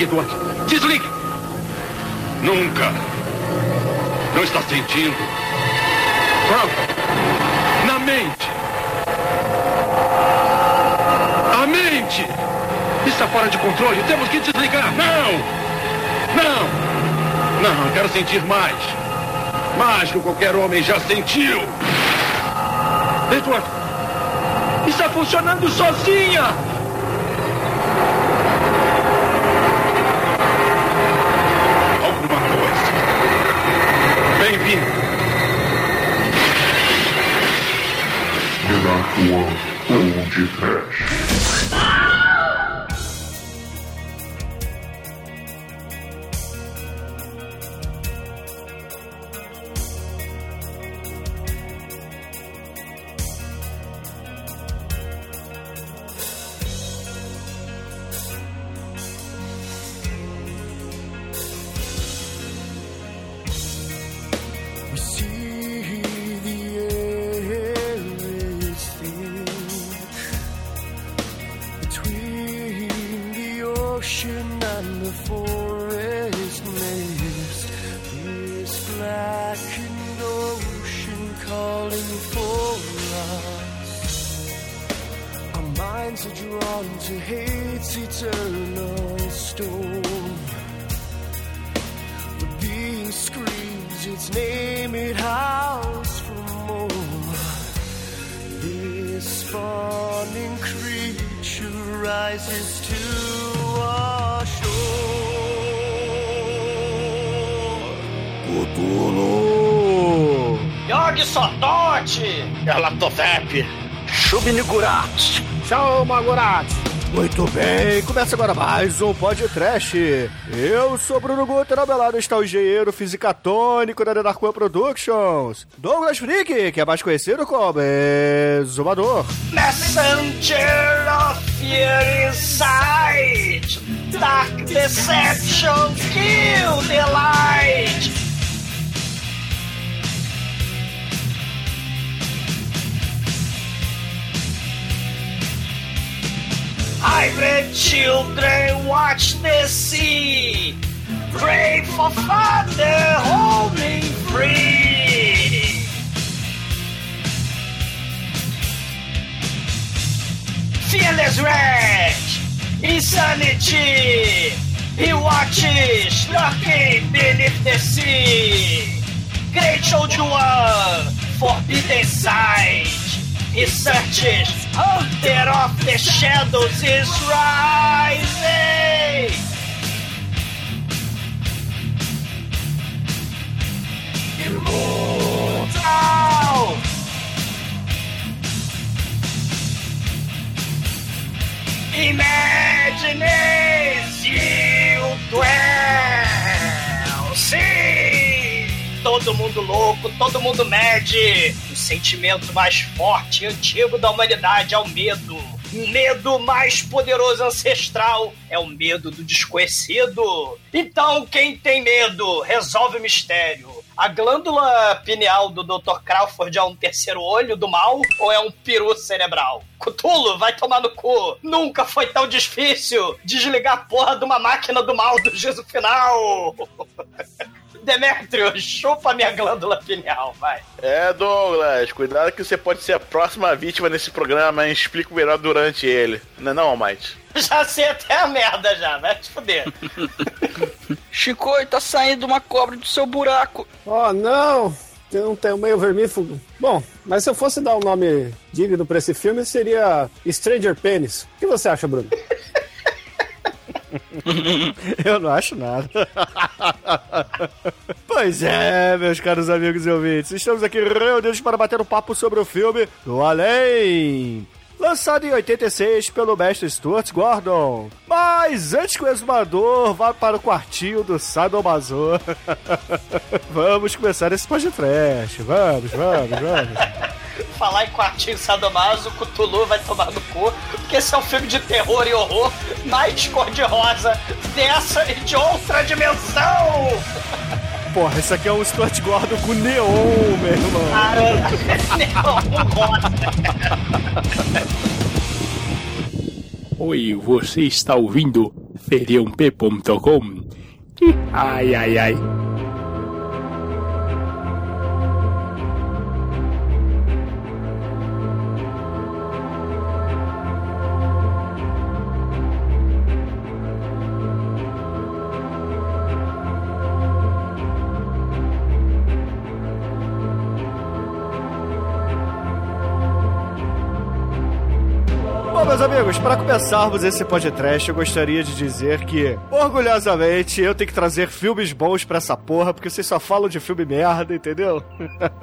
Desligue, Eduardo. Desligue! Nunca. Não está sentindo. Pronto. Na mente. A mente! Está fora de controle. Temos que desligar. Não! Não! Não, quero sentir mais. Mais que qualquer homem já sentiu. Edward! Está funcionando sozinha! Alguma coisa. Bem-vindo. One ou de Trash. Muito bem, começa agora mais um podcast. Eu sou Bruno Guter, ao meu lado está o engenheiro fisicatônico da One Productions, Douglas Freak, que é mais conhecido como Exumador. Messenger of Fear Inside! Dark Deception, kill the light! Hybrid children watch the sea. Pray for Father, hold me free. Fearless Rage, Insanity. He watches lurking beneath the sea. Great Old One, Forbidden Sight. He searches, Hunter of the Shadows is rising. Immortal! Imagine Duel! Sim! Todo mundo louco, todo mundo mede. O sentimento mais forte e antigo da humanidade é o medo. Medo mais poderoso ancestral é o medo do desconhecido. Então, quem tem medo, resolve o mistério. A glândula pineal do Dr. Crawford é um terceiro olho do mal ou é um peru cerebral? Cutulo, vai tomar no cu. Nunca foi tão difícil desligar a porra de uma máquina do mal do juízo final. Demetrio, chupa minha glândula pineal, vai. É, Douglas, cuidado que você pode ser a próxima vítima nesse programa, hein? Explico melhor durante ele. Não é não, Almighty? Já sei até a merda já, vai te fuder. Chico, tá saindo uma cobra do seu buraco. Oh, não! Tem um, tem um meio vermífugo. Bom, mas se eu fosse dar um nome digno pra esse filme, seria Stranger Penis. O que você acha, Bruno? Eu não acho nada. pois é, meus caros amigos e ouvintes, estamos aqui reunidos para bater um papo sobre o filme Do Além. Lançado em 86 pelo mestre Stuart Gordon. Mas antes que o exumador vá para o quartinho do Sadomaso, vamos começar esse podcast. Vamos, vamos, vamos. Falar em quartinho sadomaso, Cthulhu vai tomar no cu, porque esse é um filme de terror e horror mais cor-de-rosa dessa e de outra dimensão! Porra, isso aqui é um Stuart Gordon com neon, meu irmão. Não, rosa. Oi, você está ouvindo feriump.com. Ai, ai, ai. Amigos, para começarmos esse podcast, eu gostaria de dizer que, orgulhosamente, eu tenho que trazer filmes bons pra essa porra, porque vocês só falam de filme merda, entendeu?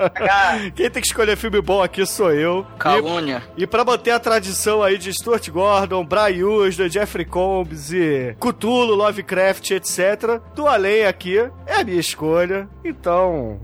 Quem tem que escolher filme bom aqui sou eu. Calúnia. E, e pra manter a tradição aí de Stuart Gordon, Brian Usna, Jeffrey Combs e Cthulhu, Lovecraft, etc., do além aqui é a minha escolha. Então,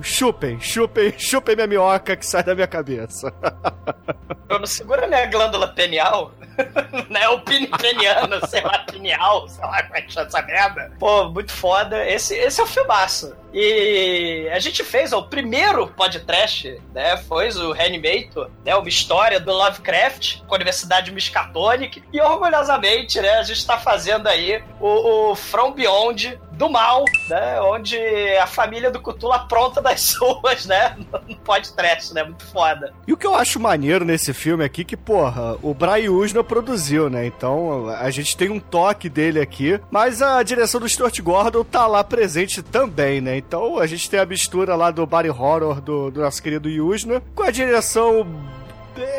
chupem, chupem, chupem minha minhoca que sai da minha cabeça. Eu não segura né, a glândula penial, né? O pini peniano, sei lá, pineal, sei lá como é que chama essa merda. Pô, muito foda. Esse, esse é o filmaço. E a gente fez ó, o primeiro podcast, né? Foi o Reanimator, né? Uma história do Lovecraft com a Universidade Miskatonic. E orgulhosamente, né? A gente tá fazendo aí o, o From Beyond do mal, né? Onde a família do Cthulhu apronta das suas, né? No podcast, né? Muito foda. E o que eu acho maneiro nesse filme aqui, que, porra, o Brian Usna produziu, né? Então a gente tem um toque dele aqui, mas a direção do Stuart Gordon tá lá presente também, né? Então a gente tem a mistura lá do body horror do, do nosso querido Usna com a direção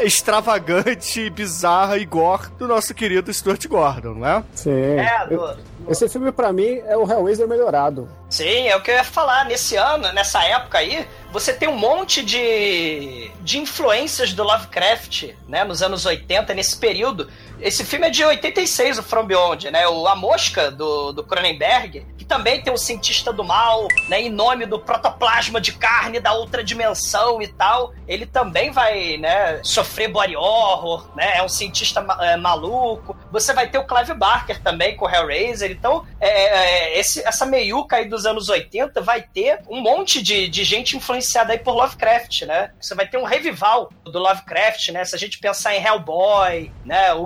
extravagante, bizarra e gore do nosso querido Stuart Gordon, não é? Sim. É, do- Esse filme, pra mim, é o Hellraiser melhorado. Sim, é o que eu ia falar. Nesse ano, nessa época aí, você tem um monte de, de influências do Lovecraft, né? Nos anos 80, nesse período. Esse filme é de 86, o From Beyond, né? O A Mosca, do, do Cronenberg, que também tem um cientista do mal, né? Em nome do protoplasma de carne da outra dimensão e tal. Ele também vai, né? Sofrer body horror, né? É um cientista é, maluco. Você vai ter o Clive Barker também com o Hellraiser. Então, é, é, esse, essa meiuca aí dos anos 80 vai ter um monte de, de gente influenciada aí por Lovecraft, né? Você vai ter um revival do Lovecraft, né? Se a gente pensar em Hellboy, né? O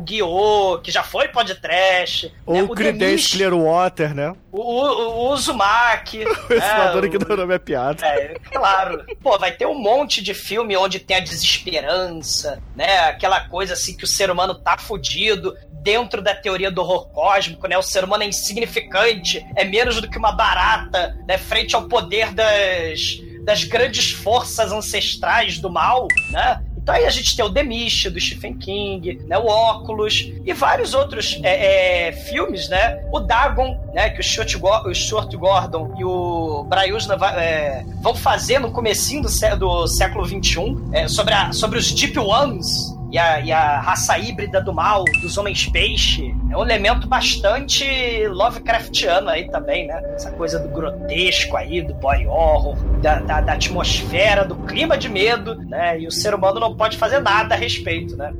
Que já foi podcast. Ou né? o Creedence Clearwater, né? o, o, o Uzumaki. Esse né? maduro que O- não nome é piada. é, claro. Pô, vai ter um monte de filme onde tem a desesperança, né? Aquela coisa assim que o ser humano tá fudido dentro da teoria do horror cósmico, né? O ser humano é insignificante, é menos do que uma barata, né? Frente ao poder das, das grandes forças ancestrais do mal, né? Então aí a gente tem o The Mist, do Stephen King, né, o Óculos e vários outros é, é, filmes, né? O Dagon, né, que o Stuart, o Gordon e o Brian Usna va- é, vão fazer no comecinho do, do século XXI, é, sobre, sobre os Deep Ones, e a, e a raça híbrida do mal, dos homens peixe. É um elemento bastante Lovecraftiano aí também, né? Essa coisa do grotesco aí, do body horror, da, da, da atmosfera, do clima de medo, né? E o ser humano não pode fazer nada a respeito, né?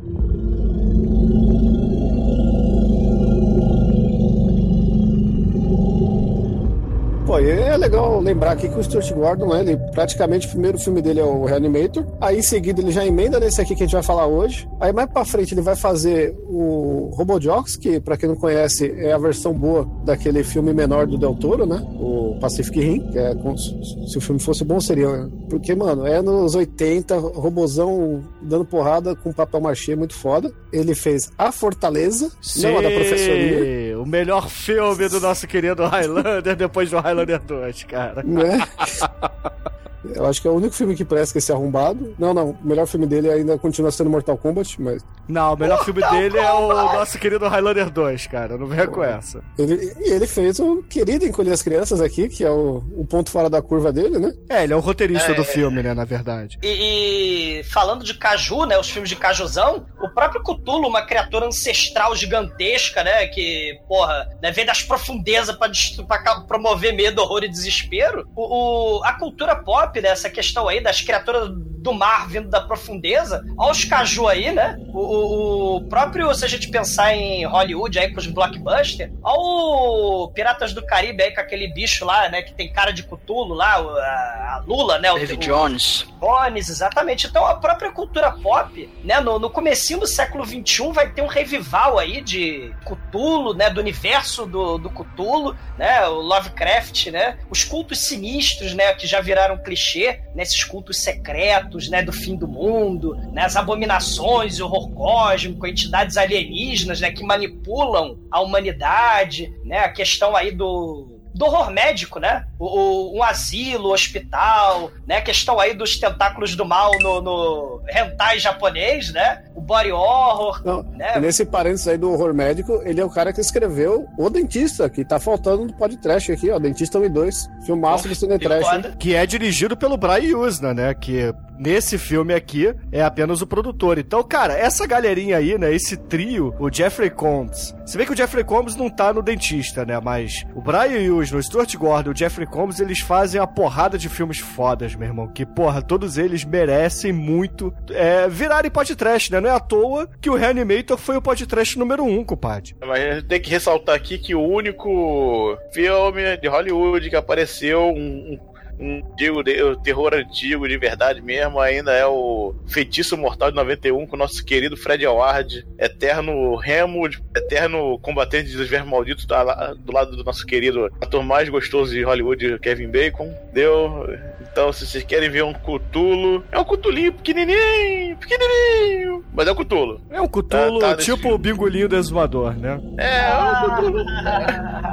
Pô, e é legal lembrar aqui que o Stuart Gordon, ele praticamente o primeiro filme dele é o Reanimator. Aí em seguida ele já emenda nesse aqui que a gente vai falar hoje. Aí mais pra frente ele vai fazer o Robojocks, que pra quem não conhece é a versão boa daquele filme menor do Del Toro, né? O Pacific Rim, que é como se o filme fosse bom seria, né? porque mano, é nos 80, robozão dando porrada com papel machê muito foda. Ele fez A Fortaleza, não a da professoria. O melhor filme do nosso querido Highlander depois do Highlander 2, cara. né? Eu acho que é o único filme que presta esse arrombado. Não, não. O melhor filme dele ainda continua sendo Mortal Kombat, mas. Não, o melhor filme dele é o nosso querido Highlander 2, cara. Não venha com essa. Ele, e ele fez o querido Encolher as Crianças aqui, que é o, o ponto fora da curva dele, né? É, ele é o roteirista É, do é. filme, né, na verdade. E, e falando de Caju, né? Os filmes de Cajuzão, o próprio Cthulhu, uma criatura ancestral gigantesca, né? Que, porra, né, vem das profundezas pra, dest- pra ca- promover medo, horror e desespero. O, o- a cultura pop, top, né? Essa questão aí das criaturas do mar vindo da profundeza. Olha os caju aí, né? O, o, próprio, se a gente pensar em Hollywood aí com os blockbusters, olha o Piratas do Caribe aí com aquele bicho lá, né? Que tem cara de cutulo lá, a, a Lula, né? O, David o, Jones. Jones, exatamente. Então a própria cultura pop, né? No, no comecinho do século XXI vai ter um revival aí de Cutulo, né? Do universo do, do Cutulo, né? O Lovecraft, né? Os cultos sinistros, né? Que já viraram clichês clichê, né? Cultos secretos, né? Do fim do mundo, né? As abominações, o horror cósmico, entidades alienígenas, né? Que manipulam a humanidade, né? A questão aí do do horror médico, né? O, o, um asilo, hospital, né? A questão aí dos tentáculos do mal no, no hentai japonês, né? O body horror, Não, né? Nesse parênteses aí do horror médico, ele é o cara que escreveu O Dentista, que tá faltando no podcast aqui, ó, Dentista 1 e 2, filmaço do Cine Trash, que é dirigido pelo Brian Usna, né? Que nesse filme aqui é apenas o produtor. Então, cara, essa galerinha aí, né? Esse trio, o Jeffrey Combs. Se bem que o Jeffrey Combs não tá no dentista, né? Mas o Brian Usna no Stuart Gordon, o Jeffrey Combs, eles fazem a porrada de filmes fodas, meu irmão. Que, porra, todos eles merecem muito é, virarem podcast, né? Não é à toa que o Reanimator foi o podcast número um, compadre. Mas tem que ressaltar aqui que o único filme de Hollywood que apareceu um, um um digo, de, terror antigo de verdade mesmo, ainda é o Feitiço Mortal de 91 com o nosso querido Fred Howard, eterno remo, eterno combatente dos vermes malditos do lado do nosso querido ator mais gostoso de Hollywood, Kevin Bacon. Deu? Então, se vocês querem ver um Cutulo, é um Cutulinho pequenininho, pequenininho, mas é um Cutulo. É um Cutulo, tá, tá tipo o bigolinho do exumador, né? É, é um Cutulo.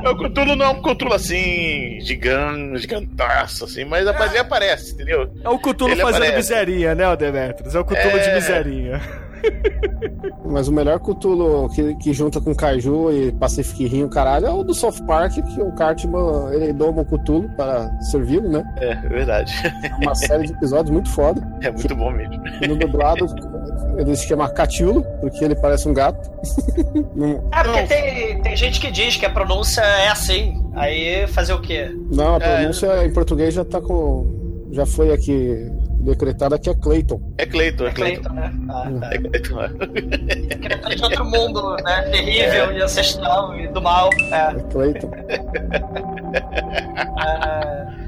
É um Cutulo, não é um Cutulo assim, gigante, gigantaço, assim, mas a rapaziada aparece, entendeu? É o Cutulo fazendo aparece. miseria, né, Demetrius? É o Cutulo é... de miseria. Mas o melhor Cutulo que, que junta com Caju e Pacific Rim, caralho, é o do Soft Park, que o Cartman ele doma o Cutulo para servi-lo, né? É, é verdade. É uma série de episódios muito foda. É muito bom mesmo. No dublado, Ele se chama Catilo, porque ele parece um gato. é, porque tem, tem gente que diz que a pronúncia é assim. Aí fazer o quê? Não, a é. pronúncia é... em português já tá com. Já foi aqui decretada que é Cleiton. É Cleiton, é Cleiton. É né? Ah, tá. É Cleiton, é. de outro mundo, né? Terrível é. e ancestral e do mal. É, é Cleiton. é...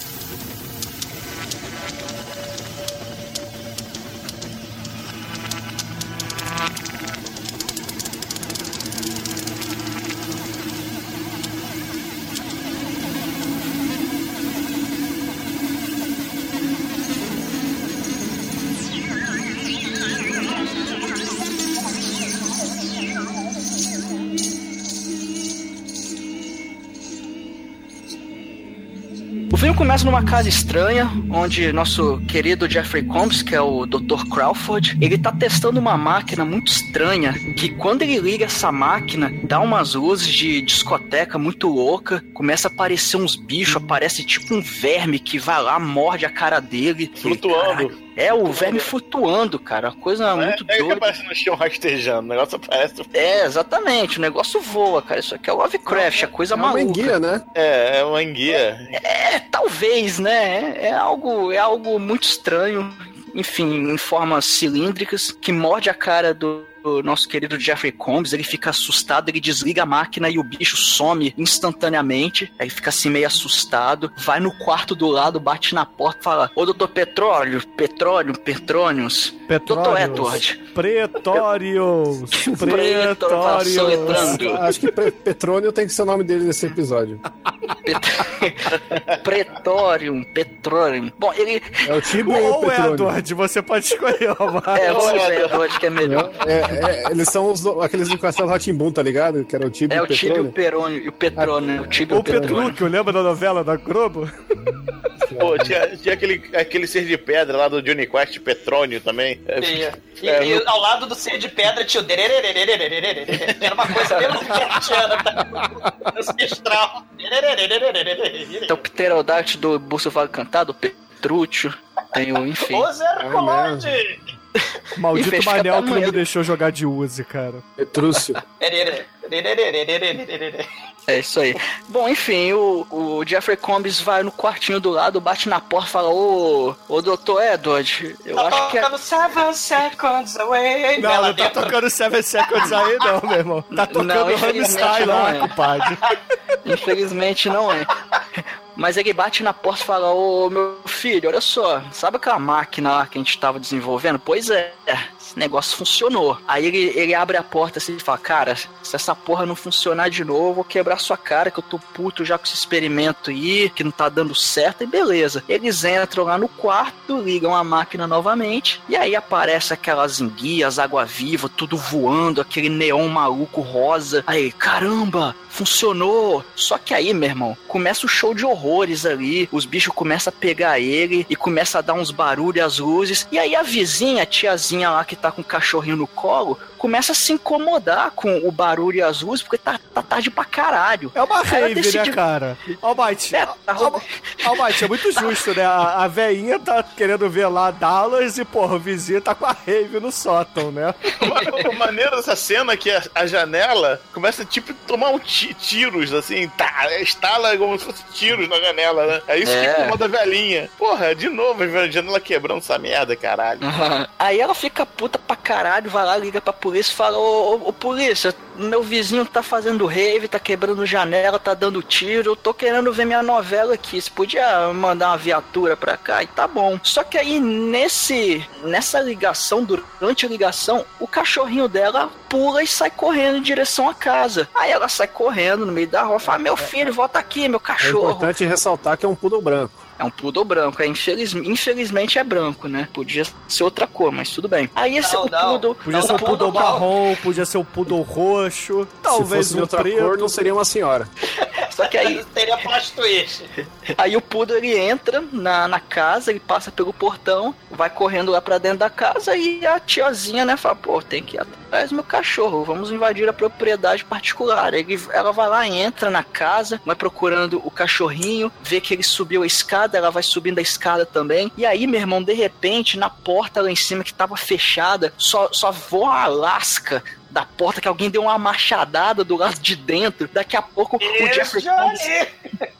filme começa numa casa estranha, onde nosso querido Jeffrey Combs, que é o Dr. Crawford, ele tá testando uma máquina muito estranha, que quando ele liga essa máquina, dá umas luzes de discoteca muito louca, começa a aparecer uns bichos, aparece tipo um verme que vai lá, morde a cara dele. Flutuando. É, o verme flutuando, cara. A coisa é, muito é. É que parece no chão rastejando. O negócio parece. É, exatamente. O negócio voa, cara. Isso aqui é Lovecraft, é coisa é maluca. É uma enguia, né? É, é uma enguia. É, é talvez, né? É, é, algo, é algo muito estranho. Enfim, em formas cilíndricas que morde a cara do, o nosso querido Jeffrey Combs, ele fica assustado, ele desliga a máquina e o bicho some instantaneamente. Aí fica assim meio assustado, vai no quarto do lado, bate na porta, fala: "Ô doutor Petróleo, Petróleo, Petrônios, doutor Edward, Pretórios, Pretórios". Pretórios. Acho que Petrônio tem que ser o nome dele nesse episódio. Pretorium, Petrorium. Bom, ele. É o Tibo ou é o Edward, você pode escolher. É, vou o Edward, que é melhor. É, é, eles são os, aqueles do Castelo Rotimbum, tá ligado? Que era o Tibo é, o Tibo e o E ah, o Petrônio. O Tibo e o Petrônio. O Petrúquio, lembra da novela da Globo? Hum. Pô, tinha, tinha aquele, aquele ser de pedra lá do Johnny Quest, Petrônio também. Tinha. E, é, e, ao lado do ser de pedra tinha o Era uma coisa meio? Ancestral. Então, o pterodáctilo do Bolsonaro cantado, Petrúcio, tem um enfim. O Zercolode! Maldito Manel que não me deixou jogar de Uzi, cara. Petrúcio. É isso aí. Bom, enfim, o, o Jeffrey Combs vai no quartinho do lado, bate na porta e fala: Ô, ô doutor Edward, eu acho que. é Tocando seven seconds away. Não, não tá tocando Seven Seconds aí, não, meu irmão. Tá tocando não lá, é. compadre. Infelizmente não é. Mas ele bate na porta e fala: Ô meu filho, olha só, sabe aquela máquina lá que a gente tava desenvolvendo? Pois é, esse negócio funcionou. Aí ele, ele abre a porta assim e fala: Cara, se essa porra não funcionar de novo, eu vou quebrar sua cara, que eu tô puto já com esse experimento aí, que não tá dando certo, e beleza. Eles entram lá no quarto, ligam a máquina novamente, e aí aparece aquelas enguias, água-viva, tudo voando, aquele neon maluco rosa. Aí, caramba, funcionou. Só que aí, meu irmão, começa o show de horrores ali. Os bichos começam a pegar ele e começa a dar uns barulhos as luzes. E aí a vizinha, a tiazinha lá que tá com o cachorrinho no colo, começa a se incomodar com o barulho e as luzes, porque tá, tá tarde pra caralho. É uma rave, né, decidiu- cara? Almighty, É, tá Al- Almighty, é muito justo, né? A, a veinha tá querendo ver lá Dallas e, porra, o vizinho tá com a rave no sótão, né? O, maneiro dessa cena é que a, a janela começa, tipo, a tomar um ti- tiros, assim, tá, estala como se fosse tiros na janela, né? É isso É. que incomoda a velhinha. Porra, de novo, a janela quebrando essa merda, caralho. Aí ela fica puta pra caralho, vai lá, liga pra polícia e fala: ô, ô, ô, polícia, meu vizinho tá fazendo rave, tá quebrando janela, tá dando tiro, eu tô querendo ver minha novela aqui. Você podia mandar uma viatura pra cá? E tá bom. Só que aí nesse nessa ligação, durante a ligação, o cachorrinho dela pula e sai correndo em direção à casa. Aí ela sai correndo no meio da rua, fala: Meu filho, volta aqui, meu É cachorro. importante ressaltar que é um poodle branco. É um poodle branco, é, infeliz- infelizmente é branco, né? Podia ser outra cor, mas tudo bem. Aí esse Não, o não. poodle. Podia Não, ser o poodle marrom, podia ser o poodle roxo, talvez Se fosse de um outra preto. cor, não seria uma senhora. Só que aí, Teria plot twist. aí o poodle ele entra na, na casa, ele passa pelo portão, vai correndo lá pra dentro da casa e a tiazinha, né, fala: pô, tem que ir atrás do meu cachorro, vamos invadir a propriedade particular. Ele, ela vai lá, entra na casa, vai procurando o cachorrinho, vê que ele subiu a escada, ela vai subindo a escada também. E aí, meu irmão, de repente, na porta lá em cima que tava fechada, só, só voa a lasca da porta que alguém deu uma machadada do lado de dentro. Daqui a pouco o Jeffrey Combs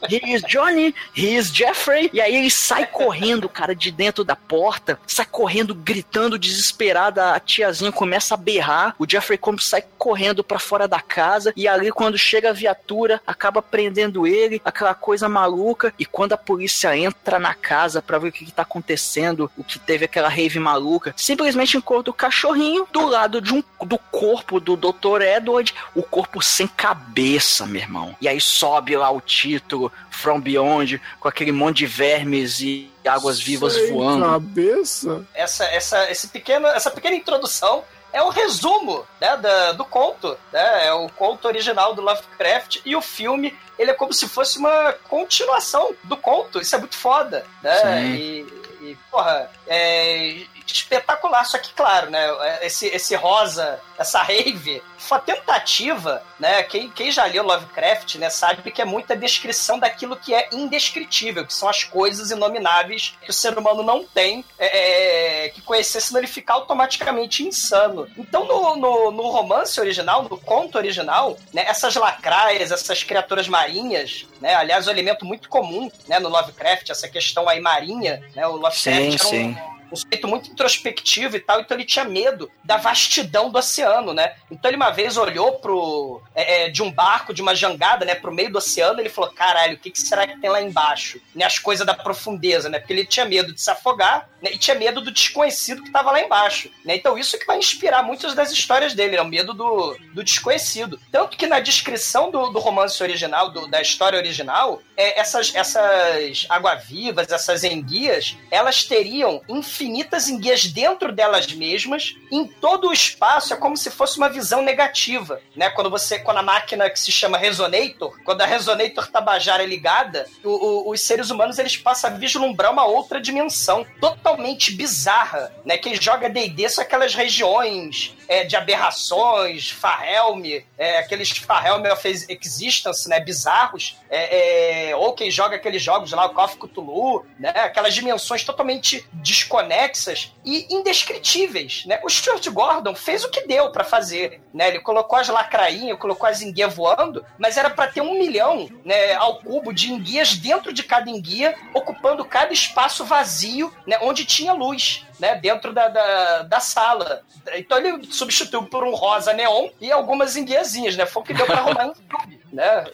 He is Johnny, he is Jeffrey. E aí ele sai correndo, cara, de dentro da porta, sai correndo, gritando, desesperada. A tiazinha começa a berrar. O Jeffrey Combs sai correndo pra fora da casa. E ali, quando chega a viatura, acaba prendendo ele, aquela coisa maluca. E quando a polícia entra na casa pra ver o que, que tá acontecendo, o que teve aquela rave maluca, simplesmente encontra o cachorrinho do lado de um, do corpo do Dr. Edward, o corpo sem cabeça, meu irmão. E aí sobe lá o título From Beyond, com aquele monte de vermes e águas vivas Sem voando. cabeça? essa, essa, esse pequeno, essa pequena introdução é o resumo né, da- do conto. Né? É o conto original do Lovecraft e o filme ele é como se fosse uma continuação do conto. Isso é muito foda. Né? Sim. E, e, porra, é espetacular. Só que, claro, né, esse, esse rosa, essa rave, foi uma tentativa, né? Quem, quem já leu Lovecraft, né, sabe que é muita descrição daquilo que é indescritível, que são as coisas inomináveis que o ser humano não tem é, é, que conhecer, senão ele fica automaticamente insano. Então, no, no, no romance original, no conto original, né, essas lacraias, essas criaturas marinhas, né, aliás, um elemento muito comum né, no Lovecraft, essa questão aí marinha, né, o Lovecraft Sim, era um, sim. Um sujeito muito introspectivo e tal, então ele tinha medo da vastidão do oceano, né? Então ele uma vez olhou pro é, é, de um barco, de uma jangada, né, pro meio do oceano, ele falou: "Caralho, o que, que será que tem lá embaixo?" Né, as coisas da profundeza, né? Porque ele tinha medo de se afogar, né, e tinha medo do desconhecido que estava lá embaixo, né? Então isso que vai inspirar muitas das histórias dele, né? O medo do, do desconhecido. Tanto que na descrição do, do romance original, do- da história original, é, essas essas água-vivas, essas enguias, elas teriam infinitas enguias dentro delas mesmas, em todo o espaço é como se fosse uma visão negativa, né? Quando você, quando a máquina que se chama resonator, quando a resonator tabajara é ligada, o- o- os seres humanos eles passam a vislumbrar uma outra dimensão totalmente bizarra, né? Quem joga D&D são aquelas regiões é, de aberrações, Fahelm, é, aqueles Fahelm of Existence, né? Bizarros, é, é, ou quem joga aqueles jogos lá, o of Cthulhu, né? Aquelas dimensões totalmente desconexas e indescritíveis, né? O Stuart Gordon fez o que deu para fazer, né? Ele colocou as lacrainhas, colocou as enguias voando, mas era para ter um milhão, né, ao cubo de enguias dentro de cada enguia, ocupando cada espaço vazio, né, onde tinha luz. Né, dentro da, da, da, sala. Então ele substituiu por um rosa neon e algumas enguiazinhas, né? Foi o que deu pra arrumar um filme, né?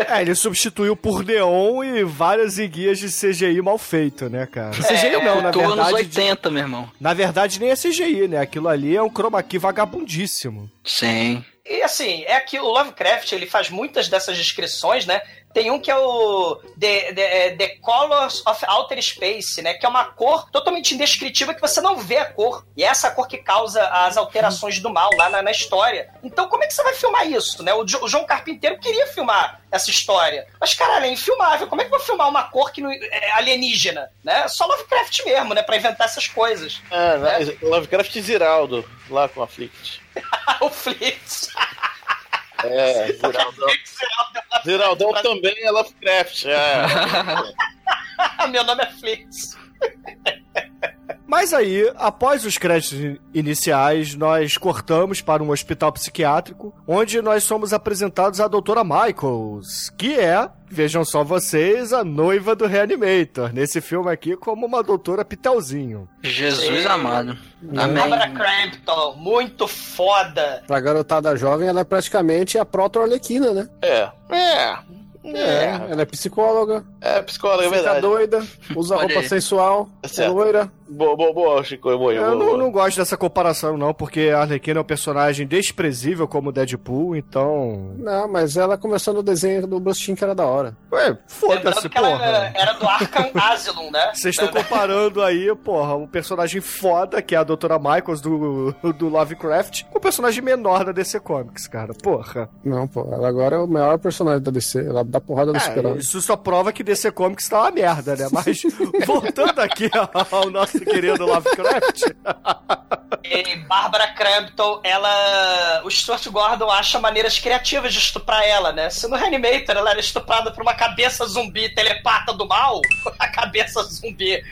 É, ele substituiu por neon e várias enguias de CGI mal feito, né, cara? É, CGI não, na verdade. anos 80, meu irmão. Na verdade, nem é CGI, né? Aquilo ali é um chroma key vagabundíssimo. Sim. E assim, é que o Lovecraft ele faz muitas dessas descrições, né? Tem um que é o The, The, The, Colors of Outer Space, né? Que é uma cor totalmente indescritível que você não vê a cor. E é essa cor que causa as alterações do mal lá na, na história. Então, como é que você vai filmar isso, né? O, o João Carpinteiro queria filmar essa história. Mas, caralho, é infilmável. Como é que vai filmar uma cor que não, é alienígena, né? Só Lovecraft mesmo, né? Pra inventar essas coisas. É, né? Lovecraft Ziraldo, lá com a Flict. o Flix. É, Ziraldão. Ziraldão também é Lovecraft. É. Meu nome é Flix. Mas aí, após os créditos iniciais, nós cortamos para um hospital psiquiátrico, onde nós somos apresentados à doutora Michaels, que é, vejam só vocês, a noiva do Reanimator, nesse filme aqui como uma doutora Pitelzinho. Jesus Sim. amado. Amém. Barbara Crampton, muito foda. Pra garotada jovem, ela é praticamente a proto-arlequina, né? É. É. É, ela é psicóloga. É, psicóloga, é verdade. Fica doida, usa roupa sensual, é loira. Boa, boa, boa, Chico. Boa, eu boa, não, boa. não gosto dessa comparação, não, porque a Arlequina é um personagem desprezível como Deadpool, então. Não, mas ela começou no desenho do Bruce Timm, que era da hora. Ué, foda-se, porra. Ela era do Arkham Asylum, né? Vocês estão comparando aí, porra, um personagem foda, que é a Doutora Michaels do, do Lovecraft, com o um personagem menor da DC Comics, cara. Porra. Não, pô, ela agora é o maior personagem da DC. Ela dá porrada no é, super Isso só prova que DC Comics tá uma merda, né? Mas voltando aqui ao nosso querido Lovecraft. e Bárbara Crampton, ela. O Stuart Gordon acha maneiras criativas de estuprar ela, né? Se no Reanimator ela era estuprada por uma cabeça zumbi telepata do mal, a cabeça zumbi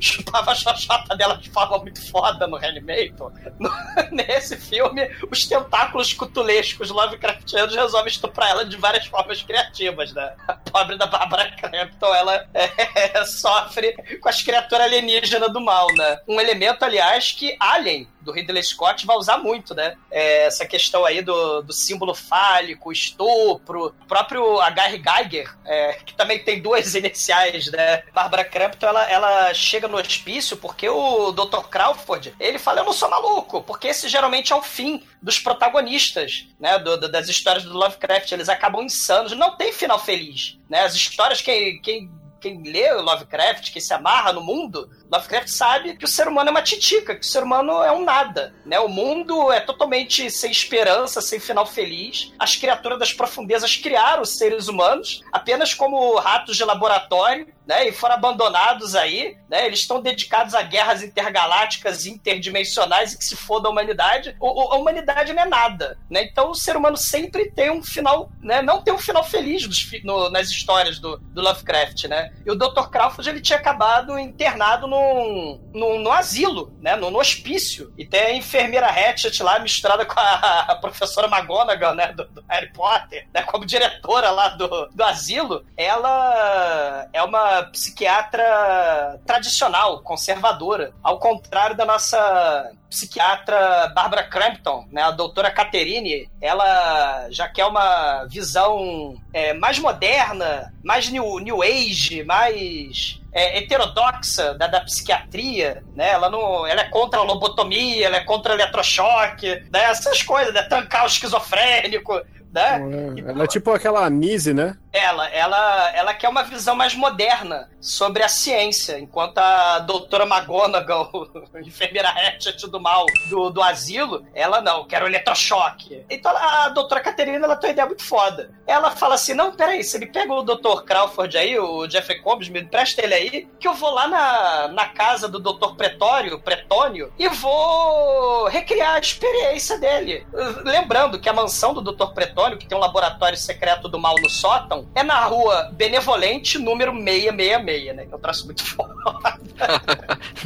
chupava a xoxota dela de forma muito foda no Reanimator. Nesse filme, os tentáculos cutulescos Lovecraftianos resolvem estuprar ela de várias formas criativas, né? A pobre da Bárbara Crampton, ela é, sofre com as criaturas alienígenas do mal, né? Um elemento, aliás, que Alien do Ridley Scott vai usar muito, né? É, essa questão aí do, do símbolo fálico, estupro, o próprio H.R. Geiger, é, que também tem duas iniciais, né? Barbara Crampton, ela, ela chega no hospício porque o Dr. Crawford, ele fala, eu não sou maluco, porque esse geralmente é o fim dos protagonistas, né? Do, do, das histórias do Lovecraft, eles acabam insanos, não tem final feliz, né? As histórias, quem, quem quem lê Lovecraft, que se amarra no mundo, Lovecraft sabe que o ser humano é uma titica, que o ser humano é um nada, né? O mundo é totalmente sem esperança, sem final feliz. As criaturas das profundezas criaram os seres humanos apenas como ratos de laboratório, né? E foram abandonados aí, né? Eles estão dedicados a guerras intergalácticas, interdimensionais e que se foda a humanidade. O, a humanidade não é nada, né? Então o ser humano sempre tem um final, né? Não tem um final feliz nos, no, nas histórias do, do Lovecraft, né? E o Dr. Crawford ele tinha acabado internado no num, num, num asilo, né? Num, hospício. E tem a enfermeira Hatchet lá misturada com a, a professora McGonagall, né? Do, do, Harry Potter, né? Como diretora lá do, do asilo. Ela é uma psiquiatra tradicional, conservadora. Ao contrário da nossa psiquiatra Barbara Crampton, né, a doutora Caterine, ela já quer uma visão é, mais moderna, mais new, new age, mais é, heterodoxa da, da, psiquiatria, né? Ela não, ela é contra a lobotomia, ela é contra o eletrochoque, né? Essas coisas, né? Tancar o esquizofrênico, né? É, ela é tipo aquela Anise, né? Ela, ela, ela quer uma visão mais moderna sobre a ciência, enquanto a doutora McGonagall, enfermeira Hatchet do mal do, do asilo, ela não, quer o eletrochoque. Então a doutora Caterina, ela tem uma ideia muito foda. Ela fala assim, não, peraí, você me pega o Dr. Crawford aí, o Jeffrey Combs, me presta ele aí, que eu vou lá na, na casa do Dr. Pretório, Pretônio, e vou recriar a experiência dele. Lembrando que a mansão do Dr. Pretônio, que tem um laboratório secreto do mal no sótão, é na rua Benevolente, número 666, né? Que é um traço muito foda.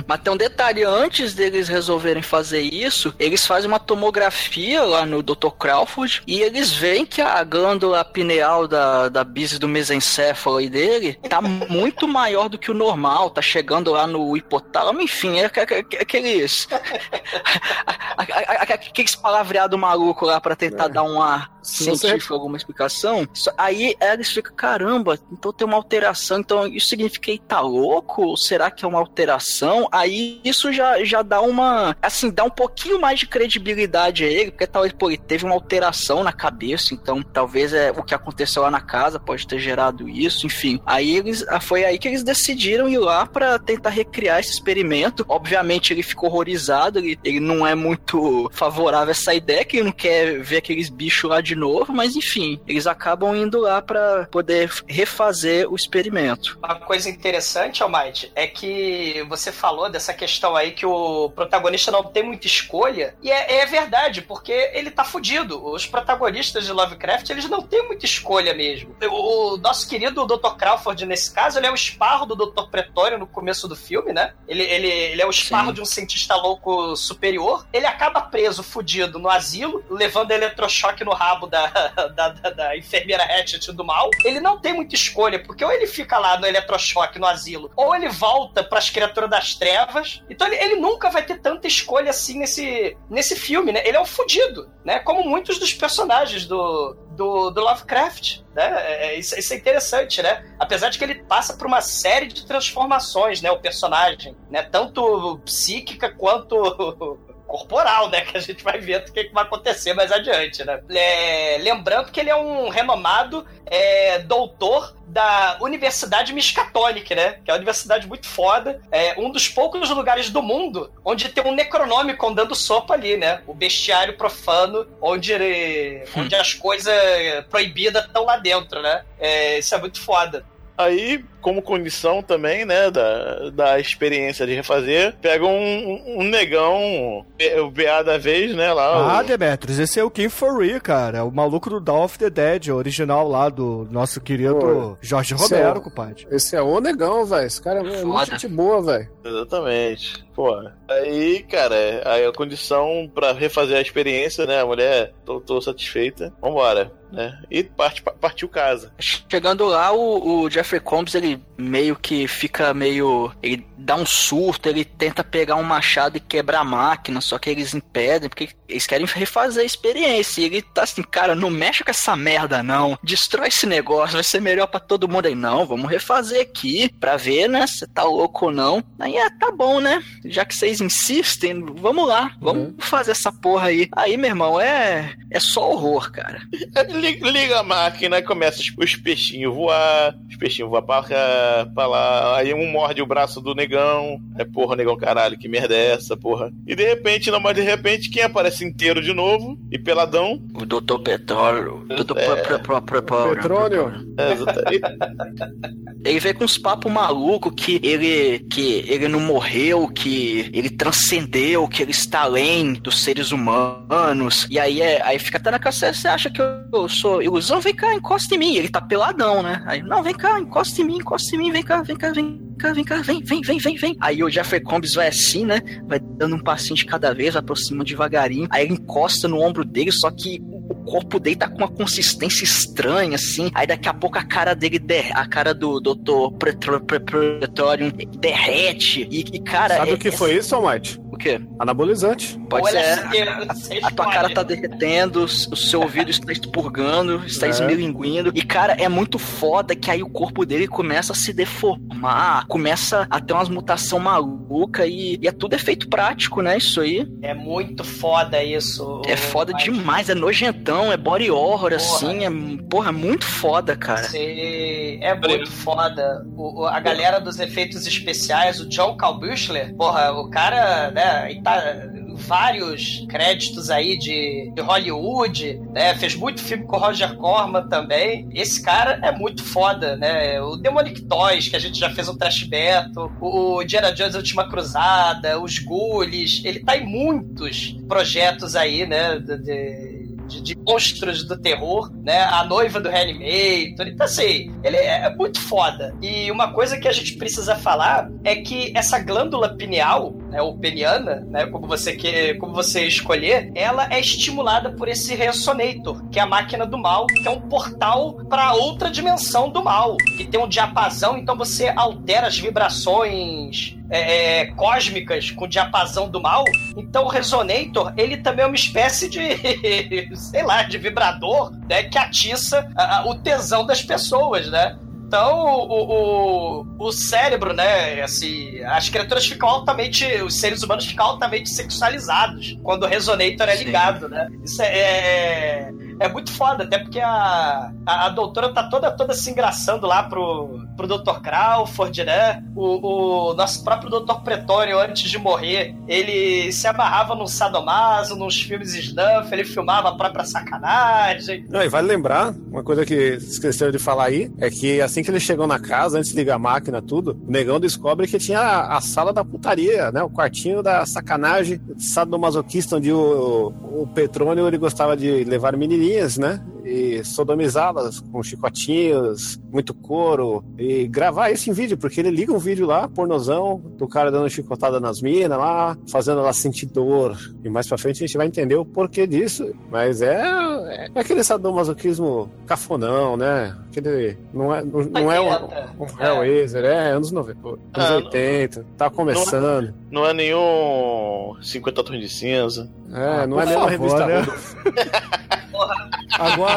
Mas tem um detalhe, antes deles resolverem fazer isso, eles fazem uma tomografia lá no Dr. Crawford e eles veem que a glândula pineal da, da bise do mesencéfalo aí dele tá muito maior do que o normal, tá chegando lá no hipotálamo, enfim, é, aqueles aqueles palavreado maluco lá para tentar É. dar um ar científico, alguma explicação. Aí eles ficam, caramba, então tem uma alteração, então isso significa que tá louco? Ou será que é uma alteração? Aí isso já, já dá uma, assim, dá um pouquinho mais de credibilidade a ele, porque talvez, pô, ele teve uma alteração na cabeça, então talvez é o que aconteceu lá na casa pode ter gerado isso, enfim. Aí eles, ah, foi aí que eles decidiram ir lá pra tentar recriar esse experimento. Obviamente ele ficou horrorizado, ele, ele não é muito favorável a essa ideia, que ele não quer ver aqueles bichos lá de novo, mas enfim, eles acabam indo lá poder refazer o experimento. Uma coisa interessante, Almighty, é que você falou dessa questão aí que o protagonista não tem muita escolha, e é, é verdade, porque ele tá fudido. Os protagonistas de Lovecraft, eles não têm muita escolha mesmo. O, o nosso querido Dr. Crawford, nesse caso, ele é o esparro do Dr. Pretório no começo do filme, né? Ele, ele, ele é o esparro Sim. de um cientista louco superior. Ele acaba preso, fudido, no asilo, levando eletrochoque no rabo da, da, da, da enfermeira Hatchet do mal. Ele não tem muita escolha, porque ou ele fica lá no eletrochoque, no asilo, ou ele volta pras criaturas das trevas. Então ele, ele nunca vai ter tanta escolha assim nesse, nesse filme, né? Ele é um fudido, né? Como muitos dos personagens do, do, do Lovecraft, né? É, é- isso, isso é interessante, né? Apesar de que ele passa por uma série de transformações, né? O personagem, né? Tanto psíquica quanto corporal, né? Que a gente vai ver o que, que vai acontecer mais adiante, né? É, lembrando que ele é um renomado é, doutor da Universidade Miskatonic, né? Que é uma universidade muito foda. É um dos poucos lugares do mundo onde tem um Necronômico dando sopa ali, né? O bestiário profano, onde, ele- onde as coisas proibidas estão lá dentro, né? É, isso é muito foda. Aí, como condição também, né, da, da experiência de refazer, pega um, um negão, o BA da vez, né, lá. Ah, o- Demetrius, esse é o King Fury, cara. É o maluco do Dawn of the Dead, original lá do nosso querido Pô, Jorge esse Romero, é compadre. Esse é o negão, velho. Esse cara é muito gente boa, velho. Exatamente. Pô, aí, cara, aí a condição pra refazer a experiência, né, a mulher, tô, tô satisfeita, vambora, né, e parte, partiu casa. Chegando lá, o, o Jeffrey Combs, ele meio que fica meio. Ele dá um surto, ele tenta pegar um machado e quebrar a máquina, só que eles impedem, porque eles querem refazer a experiência. E ele tá assim, cara, não mexe com essa merda, não. Destrói esse negócio, vai ser melhor pra todo mundo aí. Não, vamos refazer aqui pra ver, né, se tá louco ou não. Aí é, tá bom, né? Já que vocês insistem, vamos lá, vamos fazer essa porra aí. Aí, meu irmão, é, é só horror, cara. Liga, a máquina e começa os, os peixinhos voar, os peixinhos voar pra cá, pra lá, aí um morde o braço do negão, é porra, negão, caralho, que merda é essa, porra? E de repente, não, mas de repente, quem aparece inteiro de novo, e peladão, O Dr. Petróleo. Dr. É. Petrônio. é, exatamente. Ele vem com uns papos malucos que ele que ele não morreu, que ele transcendeu, que ele está além dos seres humanos. E aí é, aí fica até na cabeça, você acha que eu sou ilusão? Vem cá, encosta em mim. Ele tá peladão, né? Aí, não, vem cá, encosta em mim, encosta em mim, vem cá, vem cá, vem cá, vem cá, vem, vem, vem, vem, vem. Aí o Jeffrey Combs vai assim, né? Vai dando um passinho de cada vez, vai aproximando devagarinho. Aí ele encosta no ombro dele, só que o corpo dele tá com uma consistência estranha, assim. Aí daqui a pouco a cara dele, der, a cara do Dr. Pretorium derrete. E, e, cara. Sabe é- o que é- foi isso, Almighty? O quê? Anabolizante. Pode Ou ser. LSD, você A tua cara tá derretendo, o seu ouvido está expurgando, está É. esmilinguindo. E, cara, é muito foda que aí o corpo dele começa a se deformar, começa a ter umas mutação maluca e, e é tudo efeito prático, né? Isso aí. É muito foda isso. É foda Mas- demais, é nojentão, é body horror, Porra. assim, é, porra, muito foda, cara. Sim, é muito foda. O, o- a galera dos efeitos especiais, o John Calbuchler, porra, o cara, né, aí tá vários créditos aí de, de Hollywood, né, fez muito filme com o Roger Corman também. Esse cara é muito foda, né, o Demonic Toys, que a gente já fez um trash beto, o, o Indiana Jones Última Cruzada, os Ghouls, ele tá em muitos projetos aí, né, de- de de, de monstros do terror, né? A noiva do Reanimator. Então, assim, ele é muito foda. E uma coisa que a gente precisa falar é que essa glândula pineal, né, ou peniana, né, como você quer, como você escolher, ela é estimulada por esse Resonator, que é a máquina do mal, que é um portal para outra dimensão do mal, que tem um diapasão, então você altera as vibrações é, é, cósmicas com o diapasão do mal. Então o Resonator, ele também é uma espécie de, sei lá, de vibrador, né, que atiça a, o tesão das pessoas, né? Então, o, o, o cérebro, né? Assim, as criaturas ficam altamente. Os seres humanos ficam altamente sexualizados quando o resonator é ligado, né? Isso é, é, é, muito foda, até porque a, a, a, doutora tá toda, toda se engraçando lá pro, pro Dr. Crawford, né? O, o nosso próprio Dr. Pretório, antes de morrer, ele se amarrava num sadomaso, nos filmes snuff, ele filmava a própria sacanagem. Não, e vale lembrar, uma coisa que esqueceu de falar aí, é que assim que eles chegam na casa, antes de ligar a máquina, tudo, o negão descobre que tinha a, a sala da putaria, né? O quartinho da sacanagem, sadomasoquista, onde o, o Petrônio ele gostava de levar menininhas, né? E sodomizá-las com chicotinhos, muito couro, e gravar isso em vídeo, porque ele liga um vídeo lá, pornozão, do cara dando chicotada nas minas lá, fazendo ela sentir dor. E mais pra frente a gente vai entender o porquê disso. Mas é, é aquele sadomasoquismo cafonão, né? Aquele. Não é, não, não é um, um Hellraiser, é anos 90, anos ah, 80, tá começando. Não é, não é nenhum 50 tons de cinza. É, ah, não é nenhuma revista né? Agora,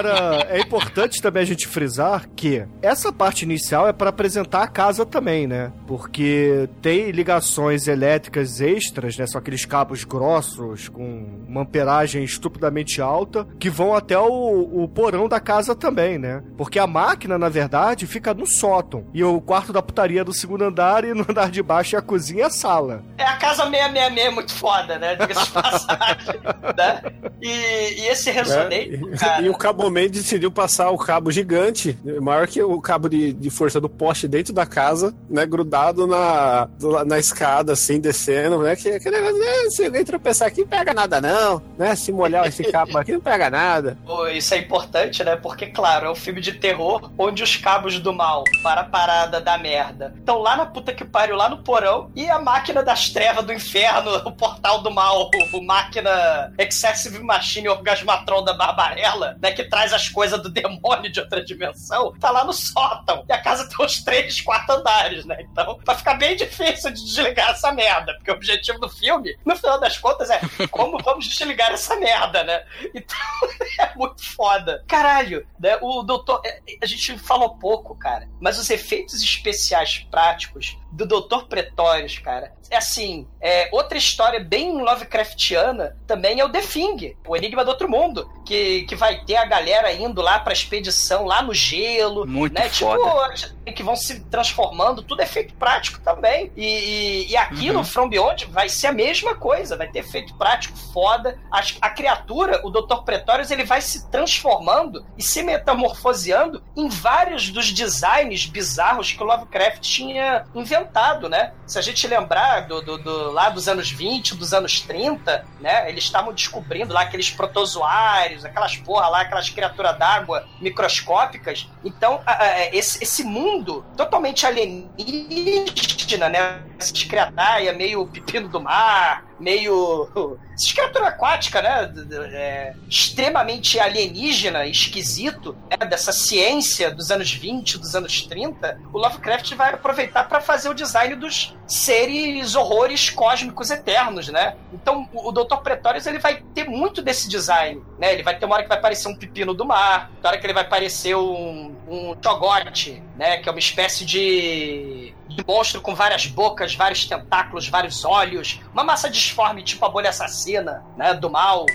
é importante também a gente frisar que essa parte inicial é para apresentar a casa também, né? Porque tem ligações elétricas extras, né? São aqueles cabos grossos com uma amperagem estupidamente alta que vão até o, o porão da casa também, né? Porque a máquina, na verdade, fica no sótão. E o quarto da putaria é do segundo andar e no andar de baixo é a cozinha e a sala. É a casa 666 muito foda, né? Diga-se de passagem. né? E, e esse resonante. É, cara... E o Caboman decidiu passar o cabo gigante, maior que o cabo de, de força do poste dentro da casa, né? Grudado na, na escada, assim, descendo, né? Que aquele negócio, né, se alguém tropeçar aqui, não pega nada, não, né? Se molhar esse cabo aqui, não pega nada. Isso é importante, né? Porque, claro, é um filme de terror onde os cabos do mal para a parada da merda estão lá na puta que pariu, lá no porão, e a máquina das trevas do inferno, o portal do mal, o máquina Excessive Machine Orgasmatron da Barbarella, né? Que traz as coisas do demônio de outra dimensão, tá lá no sótão. E a casa tem uns três, quatro andares, né? Então vai ficar bem difícil de desligar essa merda. Porque o objetivo do filme, no final das contas, é como vamos desligar essa merda, né? Então é muito foda. Caralho, né? O doutor. É, a gente falou pouco, cara. Mas os efeitos especiais práticos do Doutor Pretórios, cara. É assim, é, outra história bem Lovecraftiana também é o The Thing, o Enigma do Outro Mundo, que, que vai ter a galera indo lá pra expedição, lá no gelo, Muito né? Foda. Tipo, que vão se transformando, tudo é efeito prático também. E, e, e aqui uhum. no From Beyond vai ser a mesma coisa, vai ter efeito prático foda. A, a criatura, o Dr. Pretórios, ele vai se transformando e se metamorfoseando em vários dos designs bizarros que o Lovecraft tinha inventado, né? Se a gente lembrar do, do, do lá dos anos 20, dos anos 30, né? Eles estavam descobrindo lá aqueles protozoários, aquelas porra lá, aquelas criaturas d'água microscópicas. Então, a, a, esse, esse mundo totalmente alienígena, né? Criaturas meio pepino do mar, meio. Essa criatura aquática, né? É, extremamente alienígena, esquisito, né? dessa ciência dos anos 20, dos anos 30, o Lovecraft vai aproveitar para fazer o design dos seres horrores cósmicos eternos, né? Então, o, Dr. Pretórios ele vai ter muito desse design, né? Ele vai ter uma hora que vai parecer um pepino do mar, outra hora que ele vai parecer um, um chogote, né? Que é uma espécie de de monstro com várias bocas, vários tentáculos, vários olhos, uma massa disforme tipo a bolha assassina, né, do mal.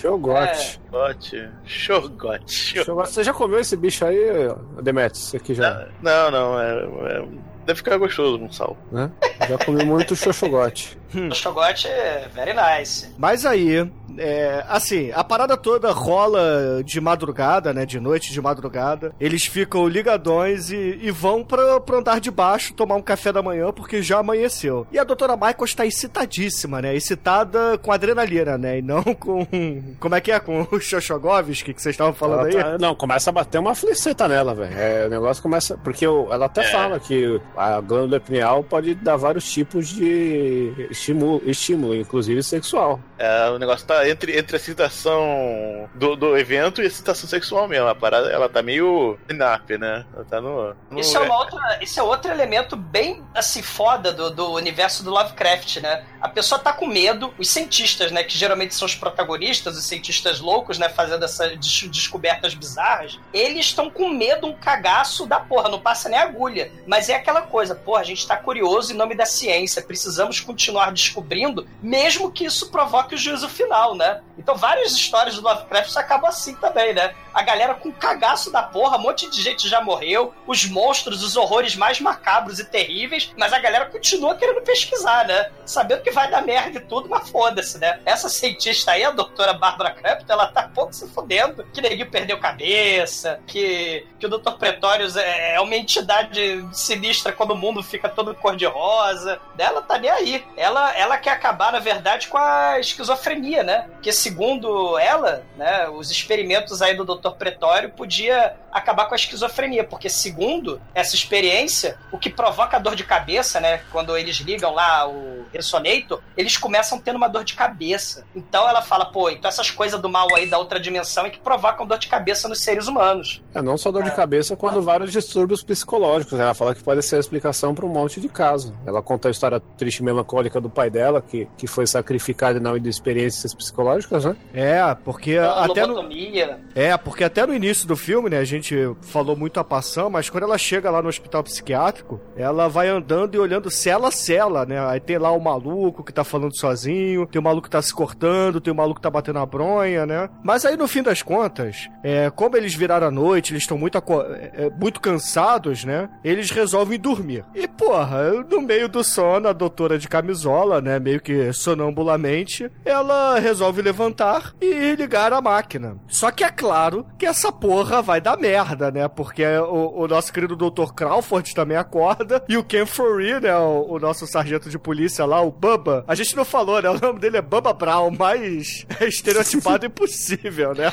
Shogote. É... Shogote. Shogote. Você já comeu esse bicho aí, Demetrius? Aqui já? Não, não, é, é... Deve ficar gostoso com sal. Né? Já comi muito xoxogote. Xoxogote é very nice. Mas aí, é, assim, a parada toda rola de madrugada, né? De noite, de madrugada. Eles ficam ligadões e, e vão pra, pro andar de baixo tomar um café da manhã porque já amanheceu. E a doutora Michael está excitadíssima, né? Excitada com adrenalina, né? E não com. Como é que é? Com o Shoshogovski que vocês estavam falando Ela aí? tá- não, começa a bater uma fliceta nela, velho. É, o negócio começa. Porque o- ela até fala que a glândula pineal pode dar vários tipos de estímulo, estímulo inclusive sexual. É, o negócio tá entre, entre a excitação do, do evento e a excitação sexual mesmo. A parada, ela tá meio inap, né? Ela tá no. no- Isso é, uma outra, isso é outro elemento bem assim foda do, do universo do Lovecraft, né? A pessoa tá com medo, os cientistas, né, que geralmente são os protagonistas, os cientistas loucos, né, fazendo essas des- descobertas bizarras, eles estão com medo, um cagaço da porra, não passa nem agulha. Mas é aquela coisa, porra, a gente tá curioso em nome da ciência, precisamos continuar descobrindo, mesmo que isso provoque o juízo final, né? Então várias histórias do Lovecraft acabam assim também, né? A galera com cagaço da porra, um monte de gente já morreu, os monstros, os horrores mais macabros e terríveis, mas a galera continua querendo pesquisar, né? Sabendo que vai dar merda e tudo, mas foda-se, né? Essa cientista aí, a doutora Barbara Crampton, ela tá pouco se fudendo, que neguinho perdeu cabeça, que, que o Dr. Pretórios é, é uma entidade sinistra quando o mundo fica todo cor-de-rosa. Ela tá nem aí. Ela, ela quer acabar, na verdade, com a esquizofrenia, né? Porque segundo ela, né, os experimentos aí do Dr. Pretório podia acabar com a esquizofrenia, porque segundo essa experiência, o que provoca a dor de cabeça, né, quando eles ligam lá o Ressonator, eles começam tendo uma dor de cabeça. Então ela fala, pô, então essas coisas do mal aí da outra dimensão é que provocam dor de cabeça nos seres humanos. É não só dor de cabeça, quando vários distúrbios psicológicos. Ela fala que pode ser a explicação para um monte de casos. Ela conta a história triste e melancólica do pai dela, que, que foi sacrificado nome de experiências psicológicas, né? É, porque até no. É, porque até no início do filme, né, a gente falou muito a passão, mas quando ela chega lá no hospital psiquiátrico, ela vai andando e olhando cela a cela, né? Aí tem lá o maluco que tá falando sozinho, tem o maluco que tá se cortando, tem o maluco que tá batendo a bronha, né? Mas aí no fim das contas, é, como eles viraram a noite, eles estão muito, é, é, muito cansados, né? Eles resolvem dormir. E porra, no meio do sono, a doutora de camisola, né, meio que sonambulamente, ela resolve levantar e ligar a máquina. Só que é claro que essa porra vai dar merda, né? Porque o, o nosso querido Dr. Crawford também acorda e o Ken Fury, né, o, o nosso sargento de polícia lá, o Bubba, a gente não falou, né? O nome dele é Bubba Brown, mas é estereotipado impossível, né?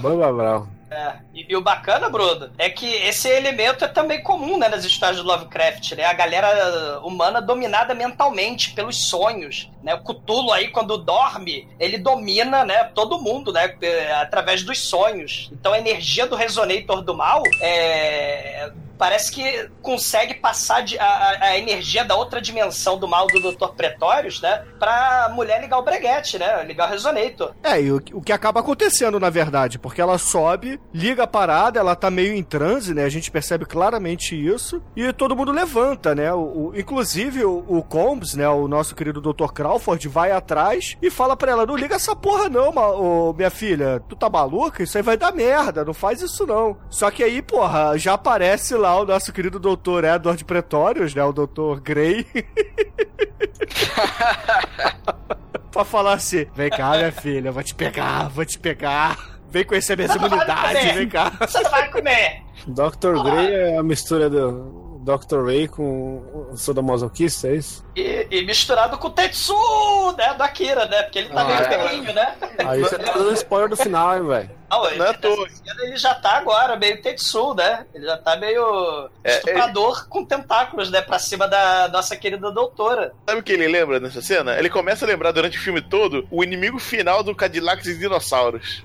Bamba Brown. É. E, e o bacana, Bruno, é que esse elemento é também comum, né, nas histórias do Lovecraft, né? A galera humana dominada mentalmente pelos sonhos, né? O Cthulhu aí, quando dorme, ele domina, né, todo mundo, né, através dos sonhos. Então a energia do Resonator do mal é... Parece que consegue passar de- a, a- energia da outra dimensão do mal do Dr. Pretórios, né? Pra mulher ligar o breguete, né? Ligar o Resonator. É, e o, o que acaba acontecendo, na verdade, porque ela sobe, liga a parada, ela tá meio em transe, né? A gente percebe claramente isso, e todo mundo levanta, né? O, o- inclusive o, o Combs, né? O nosso querido Dr. Crawford vai atrás e fala pra ela: não liga essa porra, não, ma- ô, minha filha. Tu tá maluca? Isso aí vai dar merda, não faz isso não. Só que aí, porra, já aparece lá o nosso querido Dr. Edward Pretórios, né? O Dr. Grey. pra falar assim: vem cá, minha filha, eu vou te pegar, vou te pegar. Vem conhecer minhas imunidades, vem cá. Você vai comer! Dr. Grey é a mistura do Dr. Ray com o Sodomasoquista, é isso? E, e misturado com o Tetsu, né? Do Akira, né? Porque ele tá Ah, meio é. né? Aí você tá dando spoiler do final, hein, velho? Não, ele, Não é cena ele já tá agora meio Tetsu, né? Ele já tá meio É, estuprador com tentáculos, né? Pra cima da nossa querida doutora. Sabe o que ele lembra nessa cena? Ele começa a lembrar durante o filme todo o inimigo final do Cadillacs e Dinossauros.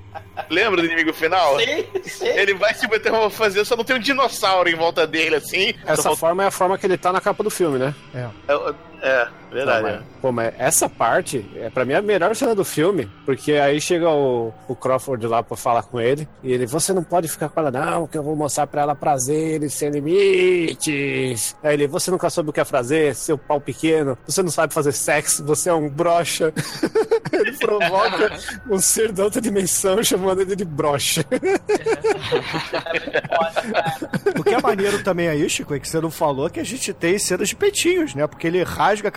Lembra do inimigo final? Sim, sim. Ele vai se meter uma fazer, só não tem um dinossauro em volta dele, assim. Essa Só forma é a forma que ele tá na capa do filme, né? falta- É, Yeah. Verdade. Não, mas, pô, mas essa parte, é pra mim a melhor cena do filme, porque aí chega o, o Crawford lá pra falar com ele, e ele, você não pode ficar com ela não, que eu vou mostrar pra ela prazeres sem limites. Aí ele, você nunca soube o que é prazer, seu pau pequeno, você não sabe fazer sexo, você é um brocha. ele provoca um ser da outra dimensão chamando ele de broche. O que é maneiro também aí, Chico, é que você não falou que a gente tem cenas de peitinhos, né? Porque ele rasga a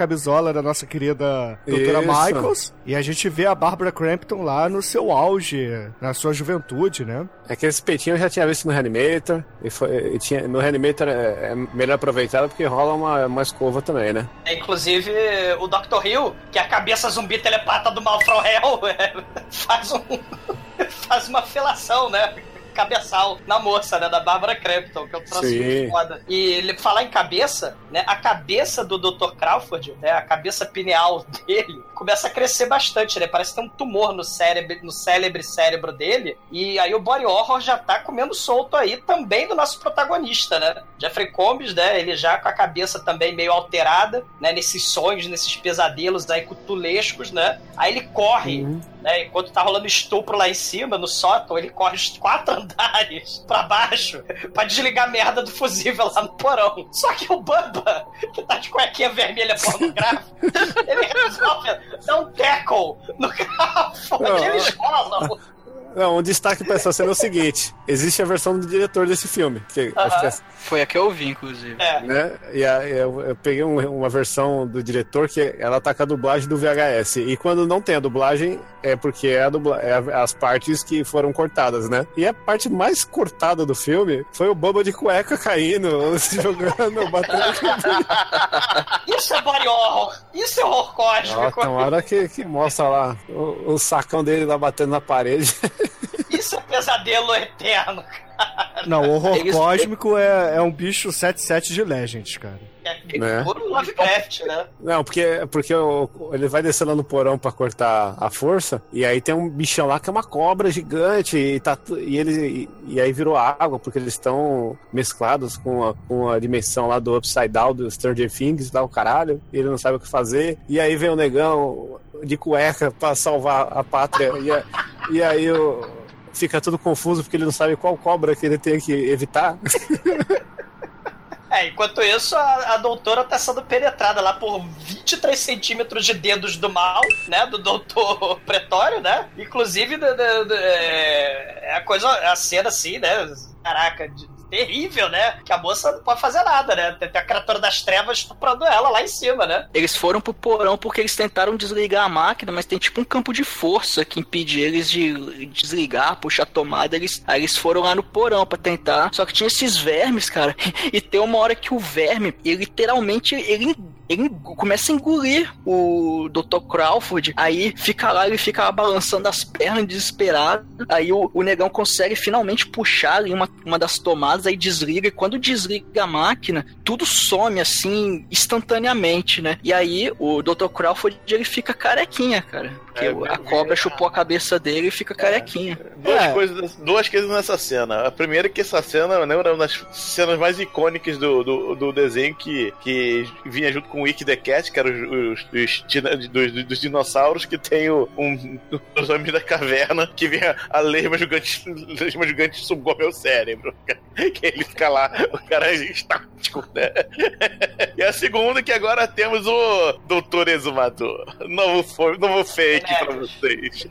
da nossa querida doutora Isso. Michaels e a gente vê a Barbara Crampton lá no seu auge, na sua juventude, né? É que esse peitinho eu já tinha visto no Reanimator. E foi, e tinha, no Reanimator é, é melhor aproveitado porque rola uma, uma escova também, né? É, inclusive, o Dr. Hill, que é a cabeça zumbi telepata do Malfro Hell, é, faz um. faz uma felação, né? Cabeçal na moça, né? Da Bárbara Crampton, que é um troço foda. E ele falar em cabeça, né? A cabeça do Dr. Crawford, né? A cabeça pineal dele começa a crescer bastante, né? Parece ter um tumor no cérebro, no célebre cérebro dele. E aí o body horror já tá comendo solto aí também do nosso protagonista, né? Jeffrey Combs, né? Ele já com a cabeça também meio alterada, né? Nesses sonhos, nesses pesadelos aí cutulescos, né? Aí ele corre, né? Enquanto tá rolando estupro lá em cima, no sótão, ele corre os quatro andares pra baixo pra desligar a merda do fusível lá no porão. Só que o Bubba, que tá de cuequinha vermelha pornográfica, ele resolve dar um tackle no Crawford, Não, eles rolam. Não, um destaque pra essa cena é o seguinte: existe a versão do diretor desse filme. Que acho que é, Foi a que eu vi, inclusive. É. né? E a- eu, eu peguei um- uma versão do diretor que ela tá com a dublagem do VHS. E quando não tem a dublagem, é porque é, a dubla, é a- as partes que foram cortadas, né? E a parte mais cortada do filme foi o Boba de cueca caindo, se jogando, batendo. Isso é body horror. Isso é horror Ó, cósmico. tem uma hora que, que mostra lá o, o sacão dele lá batendo na parede. Isso é pesadelo eterno. Não, o horror Eles- cósmico é, é um bicho 77 de Legends, cara. É Né? Lovecraft, né? Não, porque, porque ele vai descendo no porão pra cortar a força, e aí tem um bichão lá que é uma cobra gigante, e, tá, e, ele, e, e aí virou água, porque eles estão mesclados com a, com a dimensão lá do Upside Down, do Stranger Things, dá o caralho, e ele não sabe o que fazer, e aí vem o negão de cueca pra salvar a pátria, e, a- e aí o- fica tudo confuso, porque ele não sabe qual cobra que ele tem que evitar. É, enquanto isso, a, a doutora tá sendo penetrada lá por 23 centímetros de dedos do mal, né? Do doutor Pretório, né? Inclusive, do- do- é, é a coisa, a cena assim, né? Caraca, de- terrível, né? Que a moça não pode fazer nada, né? Tem, tem a criatura das trevas estuprando ela lá em cima, né? Eles foram pro porão porque eles tentaram desligar a máquina, mas tem tipo um campo de força que impede eles de desligar, puxar a tomada. Eles, aí eles foram lá no porão pra tentar. Só que tinha esses vermes, cara. E tem uma hora que o verme, ele literalmente, ele, ele começa a engolir o Dr. Crawford. Aí fica lá, ele fica lá balançando as pernas desesperado. Aí o, o negão consegue finalmente puxar ali uma, uma das tomadas, aí desliga. E quando desliga a máquina, tudo some assim instantaneamente, né? E aí o Dr. Crawford ele fica carequinha, cara. Porque É, a bem- cobra chupou a cabeça dele e fica carequinha. Duas, É. coisas, duas coisas nessa cena. A primeira é que essa cena lembra uma das cenas mais icônicas do, do, do desenho que, que vinha junto com o Wiki the Cat, que eram os, os, os tina- dos, dos dinossauros, que tem o, um, os homens da caverna, que vem a, a lesma gigante, lesma gigante subgome ao cérebro. Que ele fica lá, o cara é estático, né? E a segunda que agora temos o Doutor Exumador. Novo, novo fake pra vocês.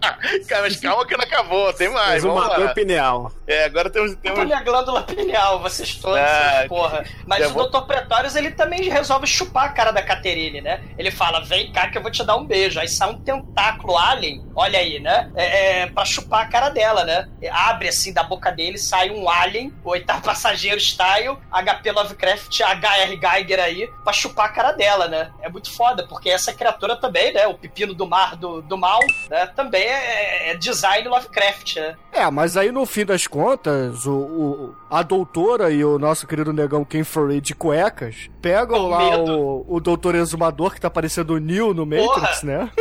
Cara, mas calma que não acabou, tem mais. Vamos Exumador lá. pineal. É, agora temos. Olha temos... a minha glândula pineal, vocês todos, Ah, porra. Mas o vou- Dr. Pretórios, ele também resolve chupar a cara da Caterine, né? Ele fala, vem cá que eu vou te dar um beijo. Aí sai um tentáculo alien, olha aí, né? É, é, pra chupar a cara dela, né? Abre assim da boca dele, sai um alien, o oitavo passageiro style, HP Lovecraft, HR Geiger aí, pra chupar a cara dela, né? É muito foda, porque essa criatura também, né? O pepino do mar do, do mal, né? Também é, é design Lovecraft, né? É, mas aí no fim das contas, o, o- a doutora e o nosso querido negão Ken Furry de cuecas pegam Com lá medo. o, o doutor exumador que tá parecendo o Neo no Matrix, né?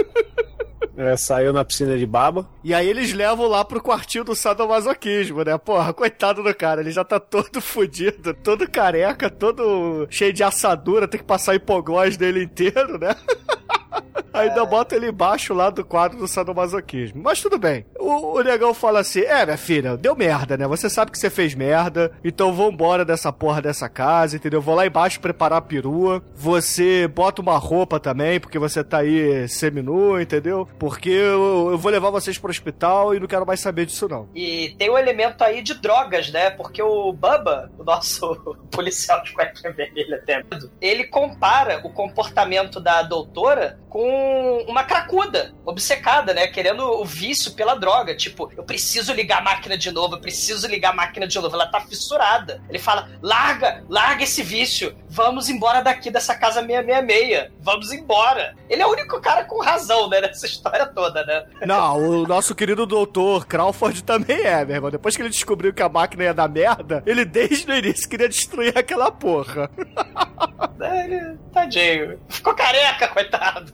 É, saiu na piscina de baba. E aí eles levam lá pro quartinho do sadomasoquismo, né? Porra, coitado do cara, ele já tá todo fudido, todo careca, todo cheio de assadura, tem que passar hipoglós dele inteiro, né? Ainda bota ele embaixo lá do quadro do sadomasoquismo. Mas tudo bem. O, o negão fala assim: É, minha filha, deu merda, né? Você sabe que você fez merda. Então vambora dessa porra dessa casa, entendeu? Vou lá embaixo preparar a perua. Você bota uma roupa também, porque você tá aí seminu, entendeu? Porque eu, eu vou levar vocês pro hospital e não quero mais saber disso, não. E tem um elemento aí de drogas, né? Porque o Bubba, o nosso policial de cueca vermelha até, ele compara o comportamento da doutora com uma cracuda, obcecada, né? Querendo o vício pela droga. Tipo, eu preciso ligar a máquina de novo, eu preciso ligar a máquina de novo. Ela tá fissurada. Ele fala: larga, larga esse vício. Vamos embora daqui dessa casa 666. Vamos embora. Ele é o único cara com razão, né? Nessa história toda, né? Não, o nosso querido doutor Crawford também é, meu irmão. Depois que ele descobriu que a máquina ia dar merda, ele desde o início queria destruir aquela porra. É, ele- Tadinho. Ficou careca, coitado.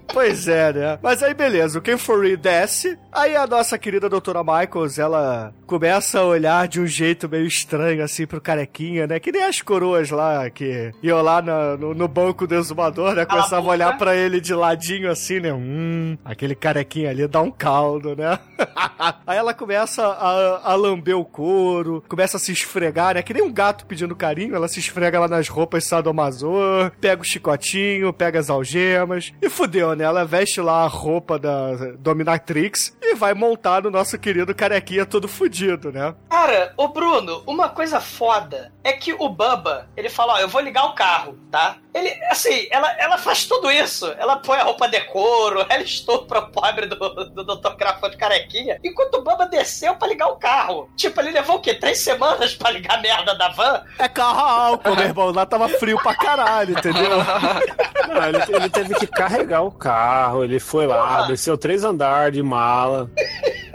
Pois é, né? Mas aí beleza, o Ken Furry desce, aí a nossa querida doutora Michaels, ela começa a olhar de um jeito meio estranho assim pro carequinha, né? Que nem as coroas lá que iam lá na- no, no banco do exumador, né? Cala a olhar pra ele de ladinho assim, né? Hum, aquele carequinha ali dá um caldo, né? aí ela começa a, a lamber o couro, começa a se esfregar, né? Que nem um gato pedindo carinho, ela se esfrega lá nas roupas sadomaso, pega o chicotinho, pega as algemas e fudeu, né? Ela veste lá a roupa da Dominatrix e vai montar no nosso querido carequinha todo fudido, né? Cara, ô Bruno, uma coisa foda é que o Bubba, ele fala, ó, eu vou ligar o carro, tá? Ele, assim, ela, ela faz tudo isso. Ela põe a roupa de couro, ela estupra o pobre do, do Dr. Crawford carequinha, enquanto o Bubba desceu pra ligar o carro. Tipo, ele levou o quê? Três semanas pra ligar a merda da van? É carro a álcool, meu irmão. Lá tava frio pra caralho, entendeu? Não, ele, ele teve que carregar o carro, ele foi lá, Porra. desceu três andares de mala.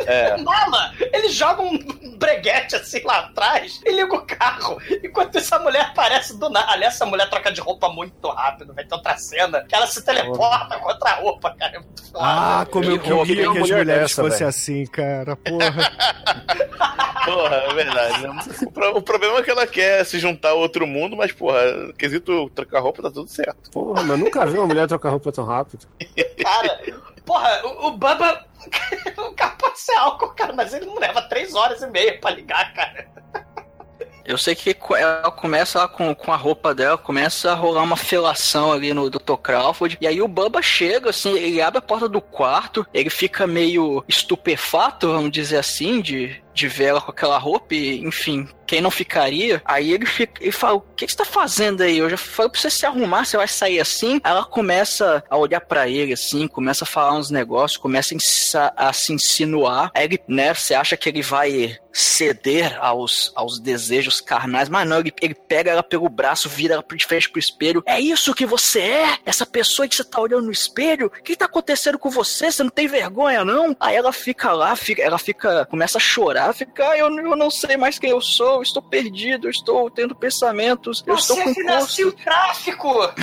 É. Mala! Ele joga um breguete assim lá atrás e liga o carro. Enquanto isso, a mulher aparece do nada. Aliás, essa mulher troca de roupa muito rápido. Vai ter outra cena que ela se teleporta com outra roupa, cara. É muito foda. Ah, como eu Eu queria que as mulher mulheres fossem assim, cara. Porra. Porra, é verdade. né? O, pro- o problema é que ela quer se juntar a outro mundo, mas, porra, quesito trocar roupa tá tudo certo. Porra, mas eu nunca vi uma mulher trocar roupa tão rápido. Cara, porra, o, o Bubba. o carro pode ser álcool, cara, mas ele não leva três horas e meia pra ligar, cara. Eu sei que ela começa lá com, com a roupa dela, começa a rolar uma felação ali no Dr. Crawford. E aí o Bubba chega, assim, ele abre a porta do quarto, ele fica meio estupefato, vamos dizer assim, de, de ver ela com aquela roupa, e, enfim, quem não ficaria? Aí ele fica, ele fala: O que, você tá fazendo aí? Eu já falei pra você se arrumar, você vai sair assim. Ela começa a olhar pra ele, assim, começa a falar uns negócios, começa a, a se insinuar. Aí ele, né, você acha que ele vai ceder aos, aos desejos carnais, mas não, ele, ele pega ela pelo braço, vira ela de frente pro espelho. É isso que você é? Essa pessoa que você tá olhando no espelho? O que tá acontecendo com você? Você não tem vergonha, não? Aí ela fica lá, fica, ela fica, começa a chorar, "Ah, eu, eu não sei mais quem eu sou, estou perdido, estou tendo pensamentos, eu estou Você com financia o tráfico!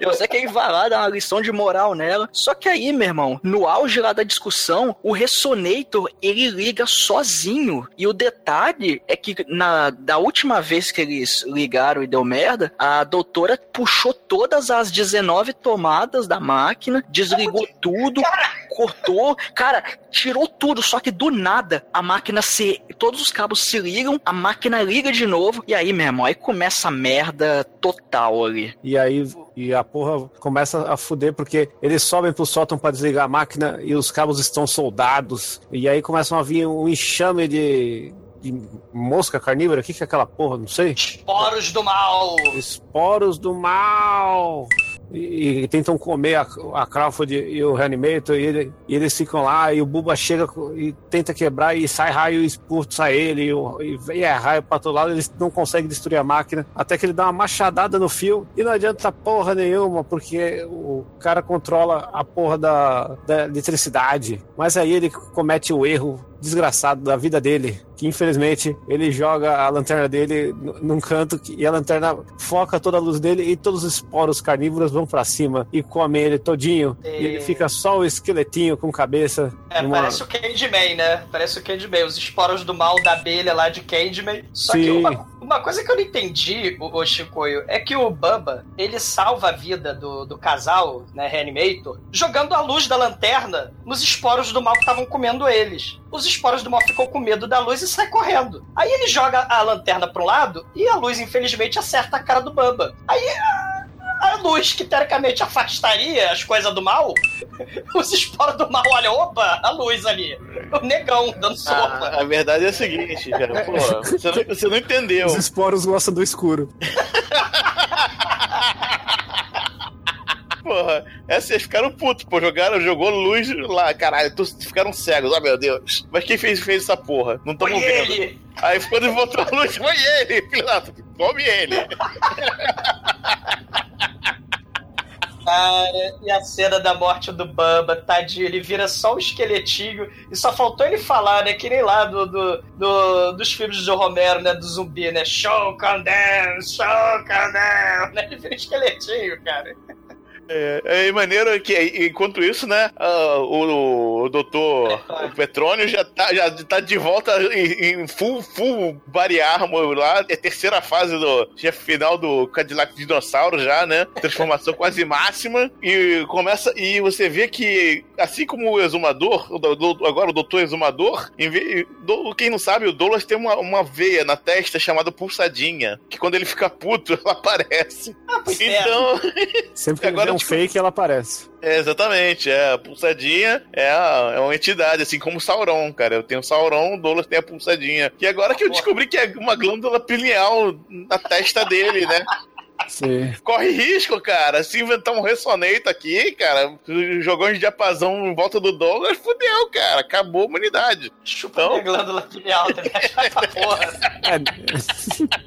Eu sei que ele vai lá dar uma lição de moral nela. Só que aí, meu irmão, no auge lá da discussão, o Ressonator, ele liga sozinho. E o detalhe é que na da última vez que eles ligaram e deu merda, a doutora puxou todas as 19 tomadas da máquina, desligou tudo, cortou, cara, tirou tudo, só que do nada a máquina se. Todos os cabos se ligam, a máquina liga de novo, e aí, meu irmão, aí começa a merda total ali. E aí e a porra começa a fuder porque eles sobem pro sótão pra desligar a máquina e os cabos estão soldados. E aí começam a vir um enxame de, de mosca carnívora. O que, que é aquela porra? Não sei. Poros do mal! Esporos do mal! E, e tentam comer a, a Crawford e o Reanimator, e, ele- e eles ficam lá, e o Buba chega e tenta quebrar, e sai raio e expulsa ele, e, e é raio pra todo lado, eles não conseguem destruir a máquina, até que ele dá uma machadada no fio, e não adianta porra nenhuma, porque o cara controla a porra da, da eletricidade. Mas aí ele comete o erro desgraçado da vida dele, que infelizmente ele joga a lanterna dele num canto que- e a lanterna foca toda a luz dele e todos os esporos carnívoros vão pra cima e comem ele todinho. E ele fica só o esqueletinho com cabeça. É, numa- parece o Candyman, né? Parece o Candyman, os esporos do mal da abelha lá de Candyman. Só que Sim. uma, Uma coisa que eu não entendi, o, o Chicoio, é que o Bubba, ele salva a vida do, do casal, né, Reanimator, jogando a luz da lanterna nos esporos do mal que estavam comendo eles. Os esporos do mal ficam com medo da luz e sai correndo. Aí ele joga a lanterna pro lado e a luz, infelizmente, acerta a cara do Bubba. Aí a, a luz que teoricamente afastaria as coisas do mal, os esporos do mal, olha, opa, a luz ali. O negão dando sopa. Ah, a verdade é a seguinte, cara. Pô, você, não, você não entendeu. Os esporos gostam do escuro. Porra, é, vocês ficaram putos, pô. Jogaram, jogou luz lá, caralho. tu- Ficaram cegos, oh meu Deus. Mas quem fez, fez essa porra? Não estamos vendo. ele. Aí quando voltou a luz, foi ele, filho da. Come ele. Cara, e a cena da morte do Bamba, tadinho, ele vira só um esqueletinho e só faltou ele falar, né? Que nem lá do, do, do- dos filmes do Romero, né? Do zumbi, né? Show condemn, show condemn, né? Ele vira um esqueletinho, cara. É, é maneiro que, enquanto isso, né, ah, o, o doutor o Petrônio já tá, já tá de volta em, em full, full body armor lá, é terceira fase do chefe final do Cadillac Dinossauro já, né, transformação quase máxima, e começa, e você vê que, assim como o exumador, o do- agora o doutor exumador, vez, do- quem não sabe, o Douglas tem uma, uma veia na testa chamada pulsadinha, que quando ele fica puto, ela aparece. Ah, é. Então, Sempre que Agora, um tipo- fake, ela aparece. É, exatamente, é. A pulsadinha é, a- é uma entidade, assim como o Sauron, cara. Eu tenho o Sauron, o Douglas tem a pulsadinha. E agora que eu descobri que é uma glândula pineal na testa dele, né? Sim. Corre risco, cara. Se inventar um ressonator aqui, cara, jogar um diapasão em volta do Douglas, fudeu, cara. Acabou a humanidade. Chupa Então- glândula pineal, essa porra. É.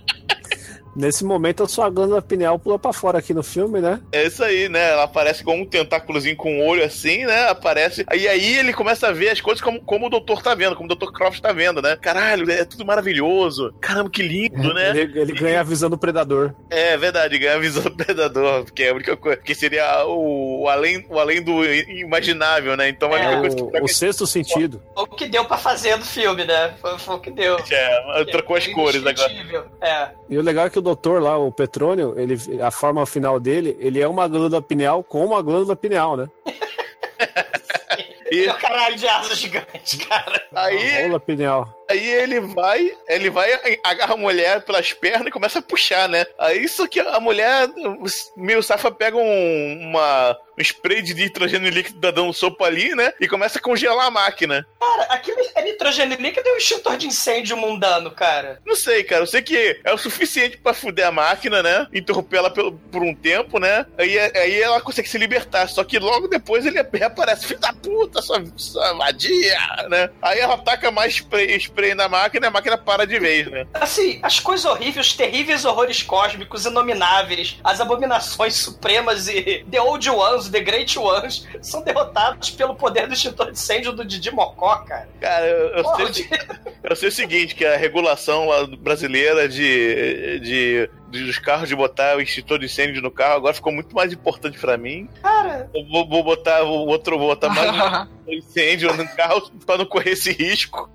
Nesse momento, a sua glândula pineal pula pra fora aqui no filme, né? É isso aí, né? Ela aparece com um tentáculozinho com um olho assim, né? Aparece. E aí ele começa a ver as coisas como, como o doutor tá vendo, como o Dr. Croft tá vendo, né? Caralho, é tudo maravilhoso. Caramba, que lindo, né? Ele, ele ganha a visão do predador. É verdade, ganha a visão do predador, porque é a única coisa. Que seria o, o além, o além do imaginável, né? Então a É, única coisa que O, o sexto sentido. O que deu pra fazer do filme, né? Foi, foi o que deu. é, trocou as cores agora. É. E o legal é que o doutor lá, o Petrônio, ele, a forma final dele, ele é uma glândula pineal com uma glândula pineal, né? E É o caralho de asa gigante, cara. aí, Rola pineal. Aí ele vai, ele vai, agarra a mulher pelas pernas e começa a puxar, né? Aí isso que a mulher, meio safa, pega um, uma, um spray de nitrogênio líquido da dando sopa ali, né? E começa a congelar a máquina. Cara, aquilo é nitrogênio líquido e um extintor de incêndio mundano, cara. Não sei, cara. Eu sei que é o suficiente pra fuder a máquina, né? Interromper ela pelo- por um tempo, né? Aí, aí ela consegue se libertar. Só que logo depois ele reaparece. Filho da puta, sua, sua vadia, né? Aí ela taca mais spray, spray na máquina e a máquina para de vez, né? Assim, as coisas horríveis, os terríveis horrores cósmicos, inomináveis, as abominações supremas e The Old Ones, The Great Ones, são derrotados pelo poder do extintor de incêndio do Didi Mocó, cara. Cara, eu, eu Porra, sei, o eu sei o seguinte, que a regulação lá brasileira de, de- dos carros de botar o extintor de incêndio no carro agora ficou muito mais importante pra mim. Cara, Eu vou, vou botar o outro, vou botar mais um incêndio no carro pra não correr esse risco.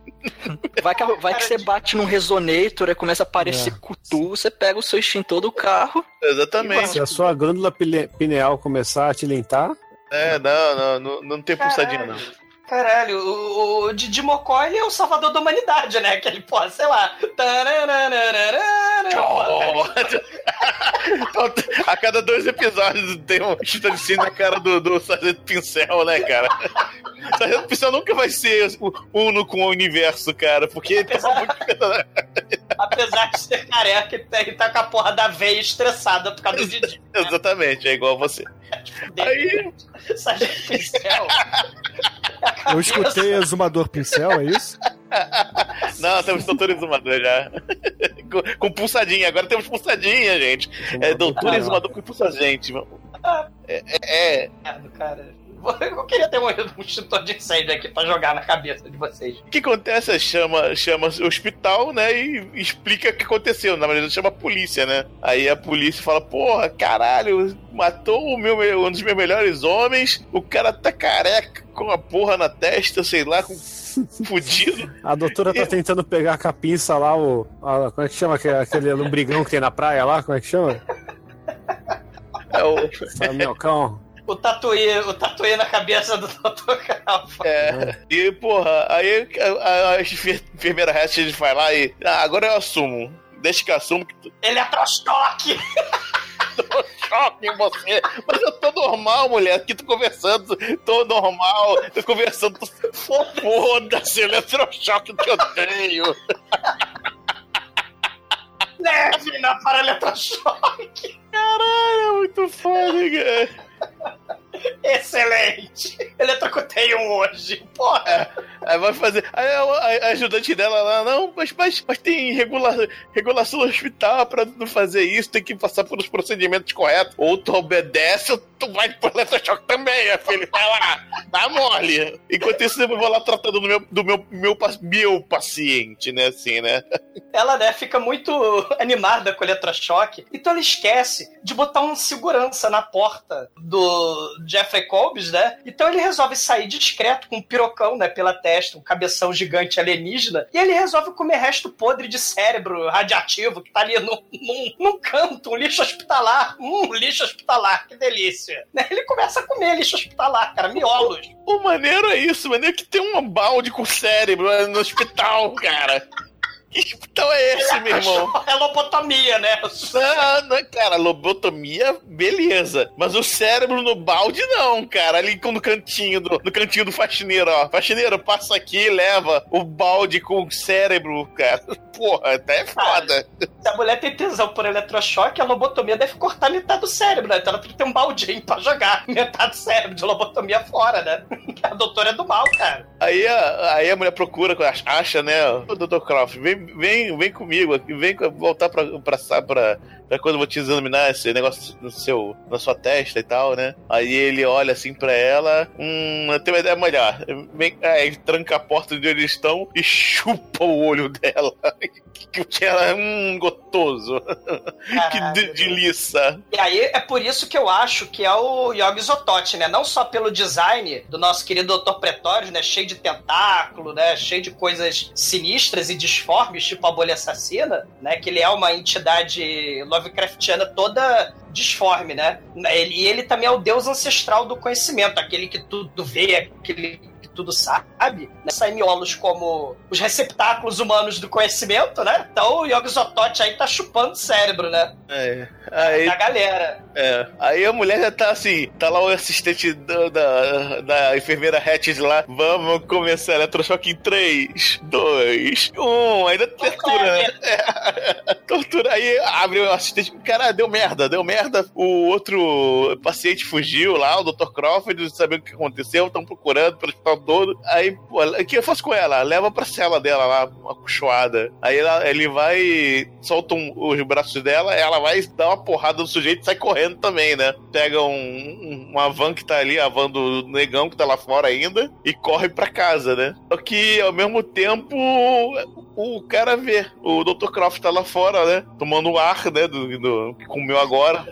Vai que, vai que você bate num resonator e começa a aparecer cutu, você pega o seu extintor do carro. Exatamente. Se a sua glândula pineal começar a tilintar, É, não, não, não, não tem pulsadinha, não. Caralho, o, o Didi Mocó, ele é o salvador da humanidade, né? Que ele, pô, sei lá. Então, a cada dois episódios tem um chute de cima na cara do, do Sargento Pincel, né, cara? Sargento Pincel nunca vai ser o- uno com o universo, cara, porque ele tá muito. Apesar de ser careca, ele tá- ele tá com a porra da veia estressada por causa do Didi. Exatamente, é igual você. Aí, Sargento Pincel. Eu escutei exumador pincel, é isso? não, temos doutor exumador já. com, com pulsadinha, agora temos pulsadinha, gente. É doutor exumador com pulsadinha. É, é, é, Merda, cara. Eu queria ter um, um extintor de incêndio aqui pra jogar na cabeça de vocês. O que acontece? Chama, chama o hospital, né? E explica o que aconteceu. Na verdade, chama a polícia, né? Aí a polícia fala: Porra, caralho, matou o meu, um dos meus melhores homens. O cara tá careca com a porra na testa, sei lá, com fudido. A doutora tá tentando pegar com a pinça lá, o. a- como é que chama aquele, aquele lombrigão que tem na praia lá? Como é que chama? É o, Sabe? O tatuí, o tatuí na cabeça do Dr. Calfa. é. E, porra, aí a, a, a enfer- enfermeira Hatch vai lá e. Ah, agora eu assumo. Deixa que eu assumo que tu Eletrochoque! tô choque em você. Mas eu tô normal, mulher. Aqui tô conversando, tô normal, tô conversando. Tô... Foda-se, eletrochoque que eu tenho. Leve-na para eletrochoque! Caralho, é muito foda, cara. Excelente! Eletrocutei um hoje. Porra! Aí vai fazer. Aí a, a- a ajudante dela lá, não, mas, mas, mas tem regula, regulação no hospital pra não fazer isso, tem que passar pelos procedimentos corretos. Ou tu obedece ou tu vai pro eletrochoque também, minha filha. Vai lá, dá mole. Enquanto isso, eu vou lá tratando do meu, do meu, meu, meu paciente, né? Assim, né? Ela, né, fica muito animada com o eletrochoque. Então ela esquece de botar um segurança na porta do Jeffrey Combs, né? Então ele resolve sair discreto com um pirocão, né, pela testa, um cabeção gigante alienígena. E ele resolve comer resto podre de cérebro radiativo que tá ali num, num, num canto, um lixo hospitalar. Hum, lixo hospitalar, que delícia. Né? Ele começa a comer lixo hospitalar, cara, miolos. O maneiro é isso, maneiro que tem um balde com cérebro né, no hospital, cara. Que hospital é esse, meu irmão? É lobotomia, né? Não, não, cara, lobotomia, beleza. Mas o cérebro no balde, não, cara. Ali no cantinho do, no cantinho do faxineiro, ó. Faxineiro, passa aqui e leva o balde com o cérebro, cara. Porra, até é foda. Se a mulher tem tesão por eletrochoque, a lobotomia deve cortar metade do cérebro, né? Então ela tem que ter um baldinho pra jogar metade do cérebro de lobotomia fora, né? A doutora é do mal, cara. Aí a, aí a mulher procura, acha, né? Ô, Dr. Croft, vem, vem, vem comigo aqui, vem voltar pra, pra, pra, pra quando eu vou te examinar esse negócio no seu, na sua testa e tal, né? Aí ele olha assim pra ela, hum, eu tenho uma ideia melhor. Vem, aí ele tranca a porta de onde eles estão e chupa o olho dela. Que, que ela é um gotoso. que Caralho. de- delícia. E aí é por isso que eu acho que é o Yogi Zototti, né? Não só pelo design do nosso querido Dr. Pretório, né? Cheio de tentáculo, né? Cheio de coisas sinistras e disformes, tipo a bolha assassina, né? Que ele é uma entidade Lovecraftiana toda disforme, né? Ele, e ele também é o deus ancestral do conhecimento, aquele que tudo vê, aquele que tudo sabe, né? Sai miolos como os receptáculos humanos do conhecimento, né? Então o Yogi Zototti aí tá chupando cérebro, né? É. Aí, Da galera. É. Aí a mulher já tá assim, tá lá o assistente da, da, da enfermeira Hatch lá. Vamos começar eletrochoque em 3, 2, 1. Ainda tortura, né? É. Tortura. Aí abre o assistente. Cara, deu merda, deu merda. O outro paciente fugiu lá, o Dr. Crawford, sabendo o que aconteceu, estão procurando pelo hospital todo. Aí, pô, o que eu faço com ela? Leva pra cela dela lá, uma cochoada. Aí ela- ele vai, solta um- os braços dela, ela vai dar uma porrada no sujeito e sai correndo também, né? Pega um, um- uma van que tá ali, a van do negão que tá lá fora ainda, e corre pra casa, né? Só que ao mesmo tempo o cara vê. O Dr. Croft tá lá fora, né? Tomando ar, né? Do, do que comeu agora.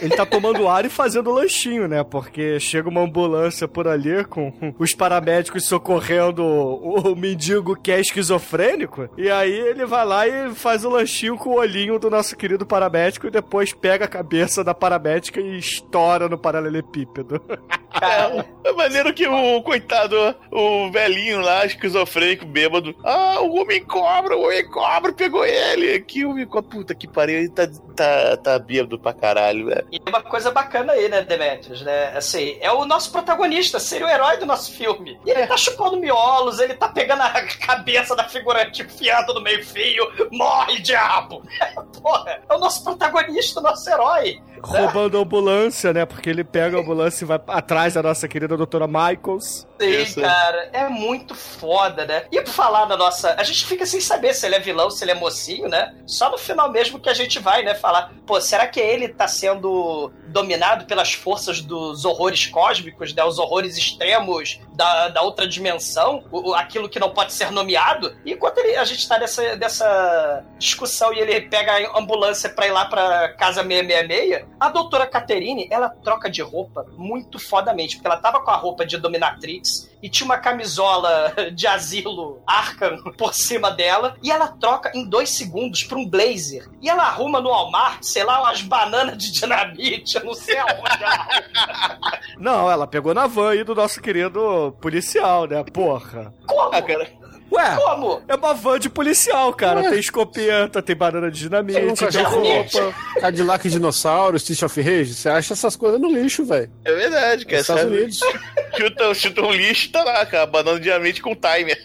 Ele tá tomando ar e fazendo lanchinho, né? Porque chega uma ambulância por ali com os paramédicos socorrendo o, mendigo que é esquizofrênico. E aí ele vai lá e faz o lanchinho com o olhinho do nosso querido paramédico e depois pega a cabeça da paramédica e estoura no paralelepípedo. Cara, É maneiro que o coitado, o velhinho lá, esquizofrênico, bêbado. Ah, o homem cobra, o homem cobra pegou ele. Que homem cobra, puta que pariu, ele tá, tá, tá bêbado pra caralho, velho. E uma coisa bacana aí, né, Demetrius, né? Assim, é o nosso protagonista, seria o herói do nosso filme. E ele tá chupando miolos, ele tá pegando a cabeça da figurante enfiando no meio fio. Morre, diabo! Porra, é o nosso protagonista, o nosso herói. Roubando a ambulância, né? Porque ele pega a ambulância e vai atrás da nossa querida doutora Michaels. Sim, Isso. cara, é muito foda, né? E pra falar da nossa. A gente fica sem saber se ele é vilão, se ele é mocinho, né? Só no final mesmo que a gente vai, né, falar, pô, será que ele tá sendo dominado pelas forças dos horrores cósmicos, né? Os horrores extremos da, da outra dimensão, o, aquilo que não pode ser nomeado. E enquanto ele- a gente tá nessa, nessa discussão e ele pega a ambulância pra ir lá pra casa 666, a doutora Caterine, ela troca de roupa muito fodamente, porque ela tava com a roupa de dominatrix e tinha uma camisola de asilo Arkham por cima dela, e ela troca em dois segundos pra um blazer. E ela arruma no Walmart, sei lá, umas bananas de dinamite, eu não sei aonde ela. Não, ela pegou na van aí do nosso querido policial, né? Porra. Como? Ah, cara, Ué, Como? é uma van de policial, cara. Tem escopeta, tem banana de dinamite, tem Dinamite. roupa. Cadillac Dinossauro, Stitch of Rage, você acha essas coisas no lixo, velho. é verdade, Nos cara. Estados? Unidos. Chuta, chuta um lixo, tá lá, cara. Banana de diamante com timer.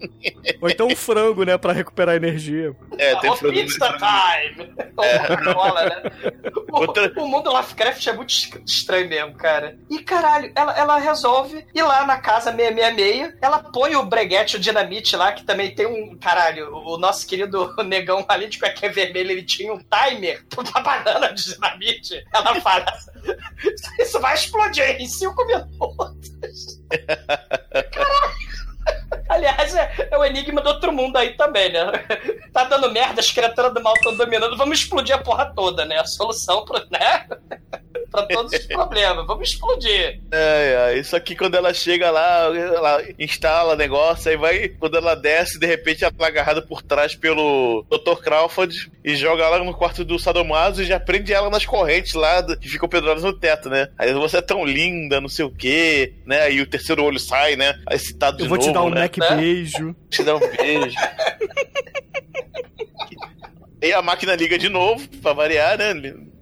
Ou então um frango, né? Pra recuperar energia. É, tem o frango- pizza time! Ou rola, né? O, Outra- o mundo Lovecraft é muito es- estranho mesmo, cara. E caralho, ela, ela resolve ir lá na casa 666, ela põe o breguete, o dinamite lá, que também tem um. Caralho, o nosso querido negão ali de cuequinha vermelha, ele tinha um timer pra banana de dinamite. Ela fala. Isso vai explodir em cinco minutos. Aliás, é, é o enigma do outro mundo aí também, né? Tá dando merda, as criaturas do mal estão dominando, vamos explodir a porra toda, né? A solução pro, né? pra todos os problemas, vamos explodir. É, é, isso aqui quando ela chega lá, ela instala o negócio, aí vai, quando ela desce, de repente ela é agarrada por trás pelo Dr. Crawford e joga ela no quarto do Sadomaso e já prende ela nas correntes lá do- que ficam penduradas no teto, né? Aí você é tão linda, não sei o quê, né? Aí o terceiro olho sai, né? Aí citado de Eu vou novo, te dar um né? neck Né? beijo. Te dar um beijo. E a máquina liga de novo, pra variar, né?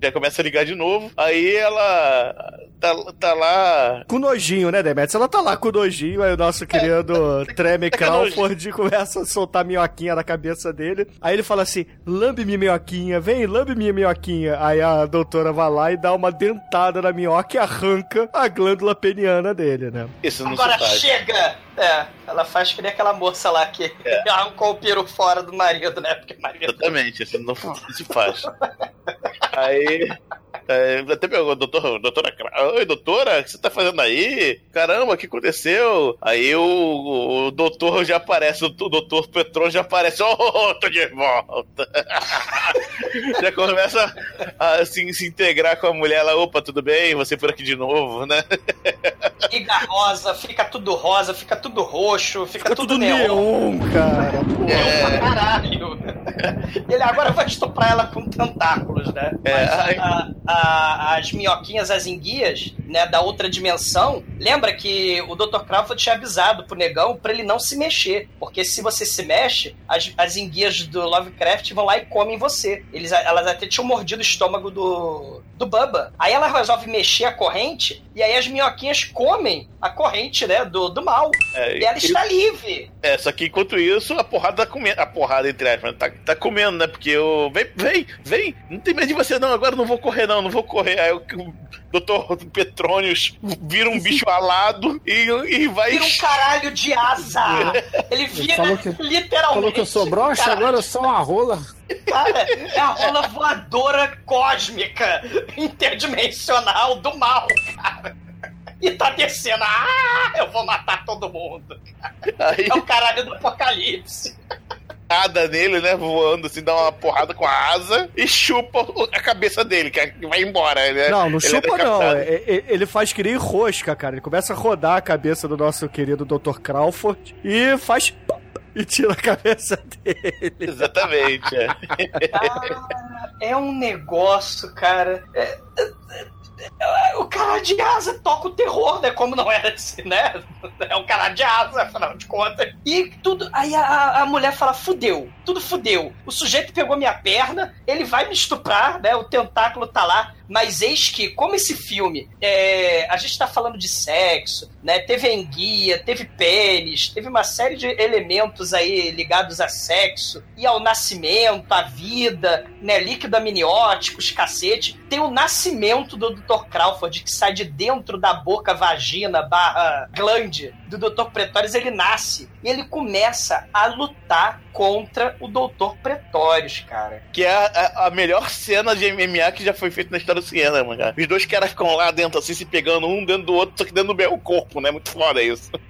Já começa a ligar de novo. Aí ela tá, tá lá. Com nojinho, né, Demetrius? Ela tá lá com nojinho, aí o nosso querido Treme tá. Crawford começa a soltar minhoquinha na cabeça dele. Aí ele fala assim: lambe minha minhoquinha, vem, lambe minha minhoquinha. Aí a doutora vai lá e dá uma dentada na minhoca e arranca a glândula peniana dele, né? Isso não Agora chega! É, ela faz que nem aquela moça lá que arrancou o peru fora do marido, né? Porque marido. Exatamente, isso não, não se faz. Aí. É, até perguntou, doutor, doutora, oi, doutora, o que você tá fazendo aí? Caramba, o que aconteceu? Aí o, o doutor já aparece, o doutor Petron já aparece, oh, tô de volta. já começa a assim, se integrar com a mulher lá, opa, tudo bem? Você por aqui de novo, né? Fica rosa, fica tudo rosa, fica tudo roxo, fica, Fica tudo, tudo neon. neon, cara. Neon pra caralho. Ele agora vai estuprar ela com tentáculos, né? É, Mas ai. a- a- as minhoquinhas, as enguias, né, da outra dimensão, lembra que o Dr. Crawford tinha avisado pro negão pra ele não se mexer. Porque se você se mexe, as, as enguias do Lovecraft vão lá e comem você. Eles, elas até tinham mordido o estômago do, do Bubba. Aí ela resolve mexer a corrente, e aí as minhoquinhas comem a corrente, né, do, do mal. É, E ela e- está livre. É, só que enquanto isso, a porrada tá comendo. A porrada, entre aspas, tá, tá comendo, né? Porque eu. Vem, vem, vem! Não tem medo de você, não. Agora eu não vou correr, não, não vou correr. Aí o, doutor Petrônios vira um bicho alado e, e vai. Vira um caralho de asa. Ele vira falou que- literalmente. Falou que eu sou broxa, cara, agora eu sou uma rola. Cara, é a rola voadora cósmica, interdimensional do mal, cara. E tá descendo. Ah, eu vou matar todo mundo. Aí É o caralho do apocalipse. Nada nele, né? Voando assim, dá uma porrada com a asa e chupa a cabeça dele, que é- vai embora, né? Não, não Ele é chupa não. decapitado. É- é- Ele faz que nem rosca, cara. Ele começa a rodar a cabeça do nosso querido Dr. Crawford e faz... E tira a cabeça dele. Exatamente. é. Ah, é um negócio, cara. É- é- é- o cara de asa toca o terror, né? Como não era assim, né? É um cara de asa, afinal de contas. E tudo. Aí a, a mulher fala: fudeu, tudo fudeu. O sujeito pegou minha perna, ele vai me estuprar, né? O tentáculo tá lá. Mas eis que, como esse filme, é, a gente tá falando de sexo, né? Teve enguia, teve pênis, teve uma série de elementos aí ligados a sexo e ao nascimento, à vida, né? Líquido amnióticos, cacete. Tem o nascimento do Dr. Crawford, que sai de dentro da boca, vagina, barra, glande do Dr. Pretórios, ele nasce e ele começa a lutar contra o Dr. Pretórios, cara. Que é a- a melhor cena de MMA que já foi feita na história história do cinema, cara. Os dois caras ficam lá dentro, assim, se pegando um dentro do outro, só que dentro do mesmo corpo, né? Muito foda isso.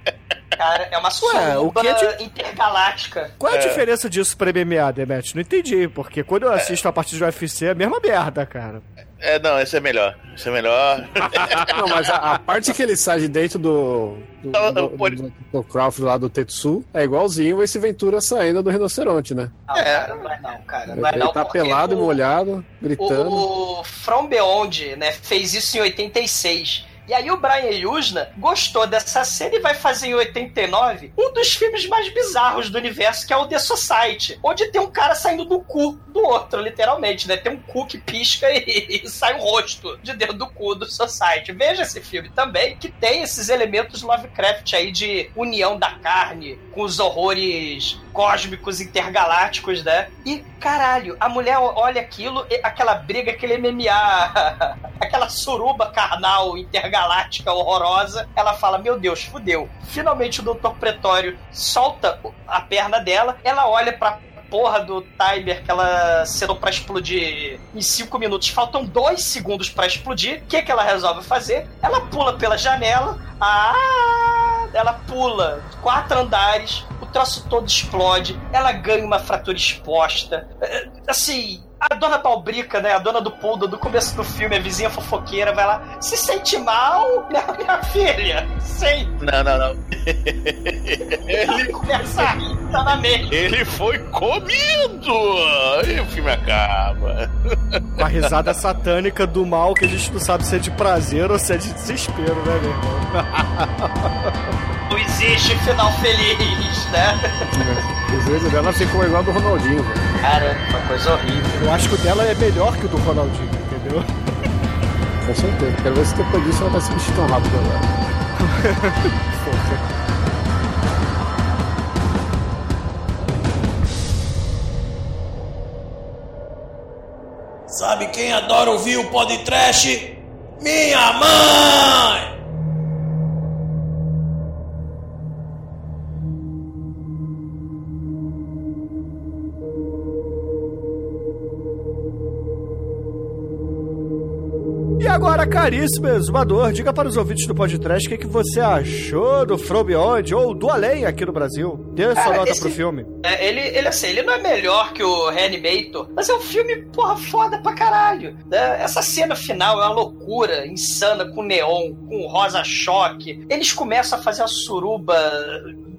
Cara, é uma suruba o que é de- intergaláctica. Qual é a É. diferença disso pra MMA, Demet? Não entendi, porque quando eu assisto a partir do UFC é a mesma merda, cara. É, não, esse é melhor. Esse é melhor. Não, mas a, a parte que ele sai de dentro do. Do, Não, do, pode- do- do Crawford lá do Tetsu é igualzinho esse Ventura saindo do rinoceronte, né? Não, cara, não é não, cara. Não é ele não, tá pelado, o- molhado, gritando. O, o From Beyond, né, fez isso em 86. E aí o Brian Yuzna gostou dessa cena e vai fazer em 89 um dos filmes mais bizarros do universo, que é o The Society, onde tem um cara saindo do cu do outro, literalmente, né? Tem um cu que pisca e, e sai um rosto de dentro do cu do Society. Veja esse filme também, que tem esses elementos Lovecraft aí de união da carne com os horrores cósmicos intergalácticos, né? E caralho, a mulher olha aquilo, aquela briga, aquele MMA, aquela suruba carnal intergaláctica horrorosa, ela fala: Meu Deus, fudeu. Finalmente o Dr. Pretório solta a perna dela, ela olha pra porra do timer que ela acerou pra explodir em 5 minutos. Faltam 2 segundos pra explodir. O que, que ela resolve fazer? Ela pula pela janela. Ah! Ela pula quatro andares. O troço todo explode. Ela ganha uma fratura exposta. É, Assim. A dona Balbrica, né? A dona do Poodle, do começo do filme, a vizinha fofoqueira, vai lá. Se sente mal, minha, minha filha? Sim. Não, não, não. Ele começa a rir, tá na mente. Ele foi comido! E o filme acaba. Com a risada satânica do mal que a gente não sabe se é de prazer ou se é de desespero, né, meu irmão? Não existe final feliz, né? Às vezes dela ficou igual a do Ronaldinho, velho. Cara, uma coisa horrível. Eu acho que o dela é melhor que o do Ronaldinho, entendeu? Com certeza. Quero ver se depois disso ela vai se vestir tão rápido agora. Sabe quem adora ouvir o podcast? Minha mãe! Agora, caríssimo exumador, diga para os ouvintes do podcast o que, que você achou do From Beyond ou do Além aqui no Brasil. Dê sua Cara, nota esse- pro filme. É, ele, ele, assim, ele não é melhor que o Reanimator, mas é um filme, porra, foda pra caralho. né? Essa cena final é uma loucura, insana, com neon, com rosa choque. Eles começam a fazer uma suruba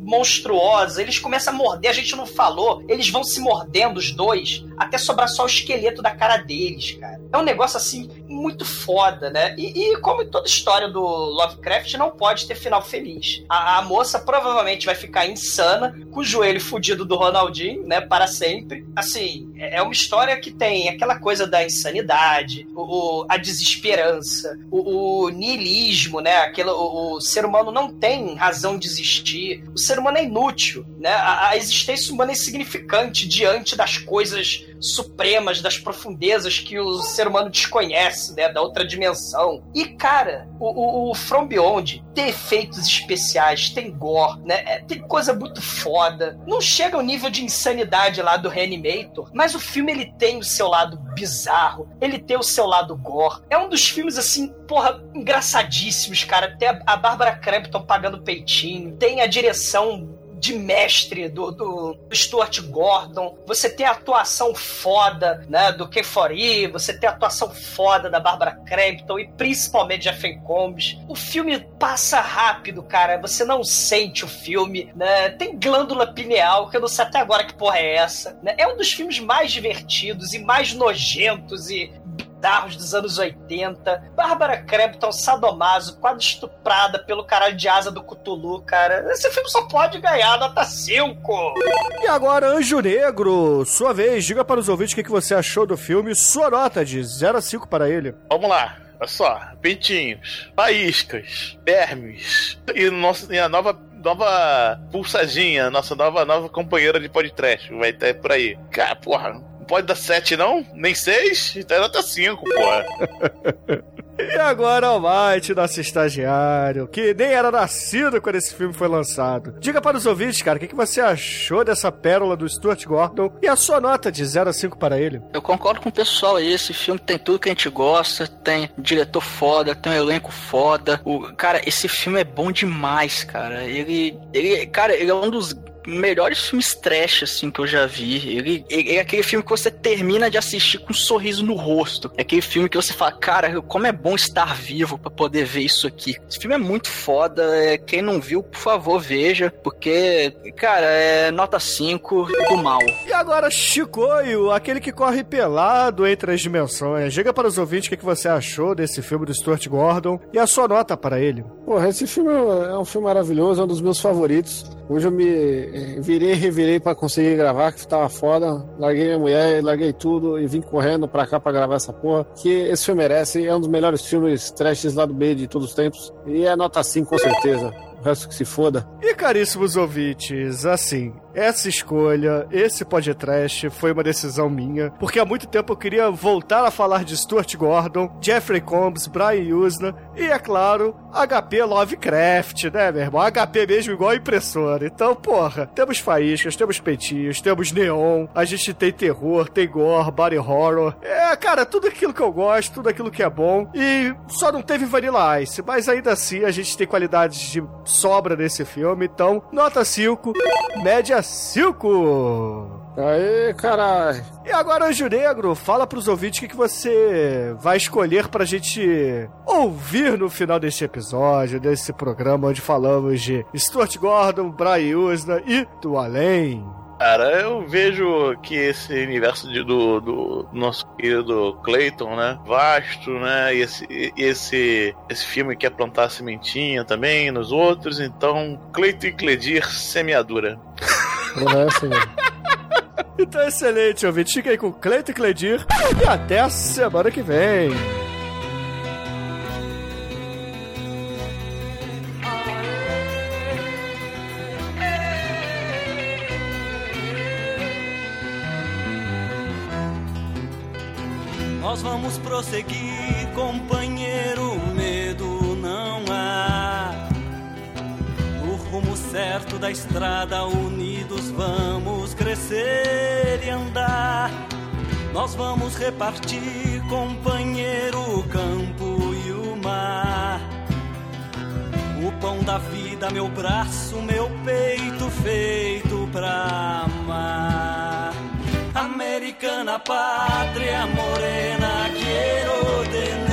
monstruosa, eles começam a morder, a gente não falou, eles vão se mordendo os dois, até sobrar só o esqueleto da cara deles, cara. É um negócio assim muito foda, né? E, e como em toda história do Lovecraft, não pode ter final feliz. A, a moça provavelmente vai ficar insana, com o joelho fudido do Ronaldinho, né? Para sempre. Assim, é é uma história que tem aquela coisa da insanidade, o, o- a desesperança, o, o niilismo, né? Aquilo, o, o ser humano não tem razão de existir. O ser humano é inútil, né? A, a existência humana é insignificante diante das coisas supremas, das profundezas que o ser humano desconhece, né? Da outra dimensão. E, cara, o, o, o From Beyond tem efeitos especiais, tem gore, né? É, tem coisa muito foda. Não chega ao nível de insanidade lá do Reanimator, mas o filme ele tem o seu lado bizarro, ele tem o seu lado gore. É um dos filmes, assim, porra, engraçadíssimos, cara. Tem a, a Bárbara Crampton pagando peitinho, tem a direção de mestre do, do Stuart Gordon, você tem a atuação foda né, do Ken Foree, você tem a atuação foda da Barbara Crampton e principalmente Jeffrey Combs. O filme passa rápido, cara, você não sente o filme, né? Tem glândula pineal, que eu não sei até agora que porra é essa. Né? É um dos filmes mais divertidos e mais nojentos e bizarros dos anos 80. Bárbara Crampton, sadomaso, quase estuprada pelo caralho de asa do Cthulhu, cara. Esse filme só pode ganhar nota 5. E agora, Anjo Negro, sua vez, diga para os ouvintes o que, você achou do filme, sua nota de 0 a 5 para ele. Vamos lá. Olha só. Peitinhos, faíscas, vermes e, nossa, e a nova, nova pulsadinha, nossa nova, nova companheira de podcast. Vai ter por aí. Cara, porra, pode dar 7 não? Nem 6? Então é nota 5, porra. E agora, Almighty, nosso estagiário, que nem era nascido quando esse filme foi lançado. Diga para os ouvintes, cara, o que, que você achou dessa pérola do Stuart Gordon e a sua nota de 0 a 5 para ele? Eu concordo com o pessoal aí, esse filme tem tudo que a gente gosta, tem diretor foda, tem um elenco foda. O, cara, esse filme é bom demais, cara. Ele, ele, cara, ele é um dos melhores filmes trash, assim, que eu já vi. Ele, ele, é aquele filme que você termina de assistir com um sorriso no rosto. É aquele filme que você fala, cara, como é bom estar vivo para poder ver isso aqui. Esse filme é muito foda. É, quem não viu, por favor, veja. Porque, cara, é nota 5 do mal. E agora, Chicoio, aquele que corre pelado entre as dimensões. Diga para os ouvintes o que, que você achou desse filme do Stuart Gordon e a sua nota para ele. Porra, esse filme é um filme maravilhoso, é um dos meus favoritos. Hoje eu me virei e revirei pra conseguir gravar, que tava foda. Larguei minha mulher, larguei tudo e vim correndo pra cá pra gravar essa porra. Que esse filme merece, é um dos melhores filmes trashes lá do B de todos os tempos. E é nota 5 com certeza. Resto que se foda. E caríssimos ouvintes, assim, essa escolha, esse podcast foi uma decisão minha, porque há muito tempo eu queria voltar a falar de Stuart Gordon, Jeffrey Combs, Brian Usna e, é claro, HP Lovecraft, né, meu irmão? HP mesmo igual a impressora. Então, porra, temos faíscas, temos peitinhos, temos neon, a gente tem terror, tem gore, body horror. É, cara, tudo aquilo que eu gosto, tudo aquilo que é bom. E só não teve Vanilla Ice, mas ainda assim a gente tem qualidades de sobra nesse filme. Então, nota 5, média 5. Aê, caralho. E agora, Anjo Negro, fala pros ouvintes o que, que você vai escolher pra gente ouvir no final deste episódio, desse programa onde falamos de Stuart Gordon, Brian Usna e do Além. Cara, eu vejo que esse universo de- do, do nosso querido Clayton, né? Vasto, né? E esse, esse, esse filme quer plantar sementinha também nos outros. Então, Clayton e Cledir, semeadura. Porra, é assim, velho. Então, excelente, ouvinte. Fica aí com Cleiton e Cledir e até a semana que vem. Vamos prosseguir, companheiro, medo não há. No rumo certo da estrada, unidos vamos crescer e andar. Nós vamos repartir, companheiro, o campo e o mar. O pão da vida, meu braço, meu peito feito pra amar. Americana pátria morena, quiero tener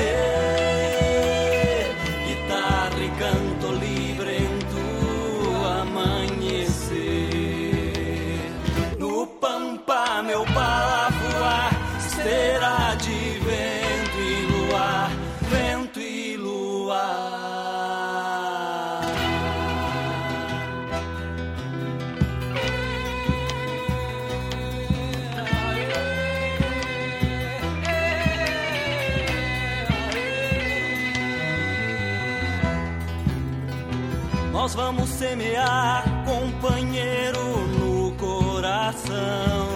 Nós vamos semear, companheiro, no coração.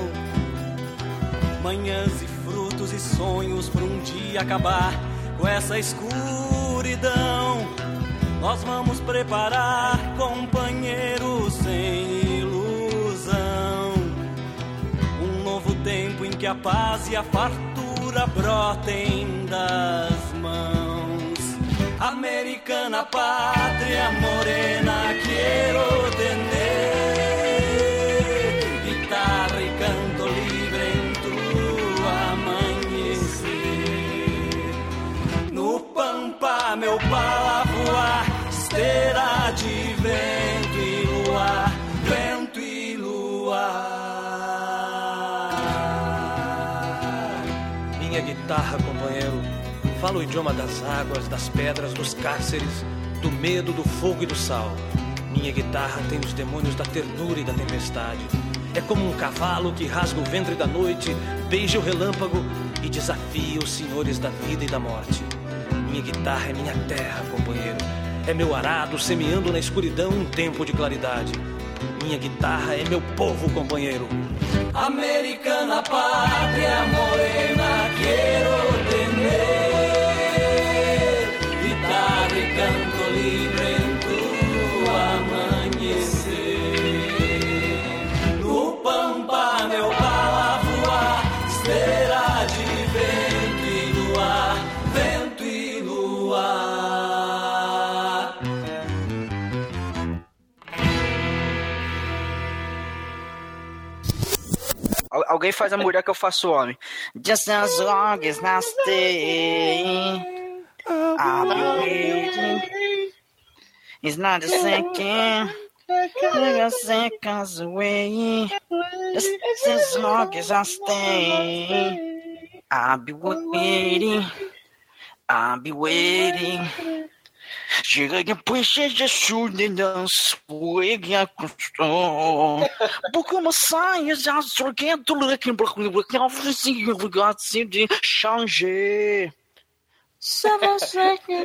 Manhãs e frutos e sonhos para um dia acabar com essa escuridão. Nós vamos preparar, companheiro, sem ilusão. Um novo tempo em que a paz e a fartura brotem das mãos. Americana pátria morena, quiero tener idioma das águas, das pedras, dos cárceres, do medo, do fogo e do sal. Minha guitarra tem os demônios da ternura e da tempestade. É como um cavalo que rasga o ventre da noite, beija o relâmpago e desafia os senhores da vida e da morte. Minha guitarra é minha terra, companheiro. É meu arado semeando na escuridão um tempo de claridade. Minha guitarra é meu povo, companheiro. Americana pátria morena, quiero Alguém faz a mulher que eu faço homem. Just as long as I stay, I'll be waiting. It's not a second. Like a seconds away. Just as long as I stay, I'll be waiting. I'll be waiting. De chudidão, suega custom. Porque uma saia já sorguento, looking black, black, oferecia, obrigado, de changer.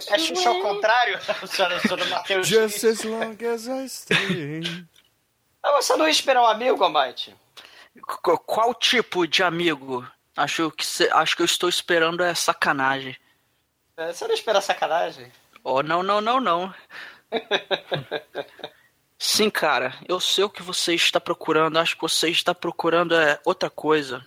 É Xuxa ao contrário? Senhora, senhora Matheus. Just as long as I stay. Ah, você não ia esperar um amigo? Qu- Qual tipo de amigo? Acho que, cê- acho que eu estou esperando é sacanagem. É, Você não espera sacanagem? Oh, não, não, não, não. Sim, cara, eu sei o que você está procurando. Acho que você está procurando é outra coisa.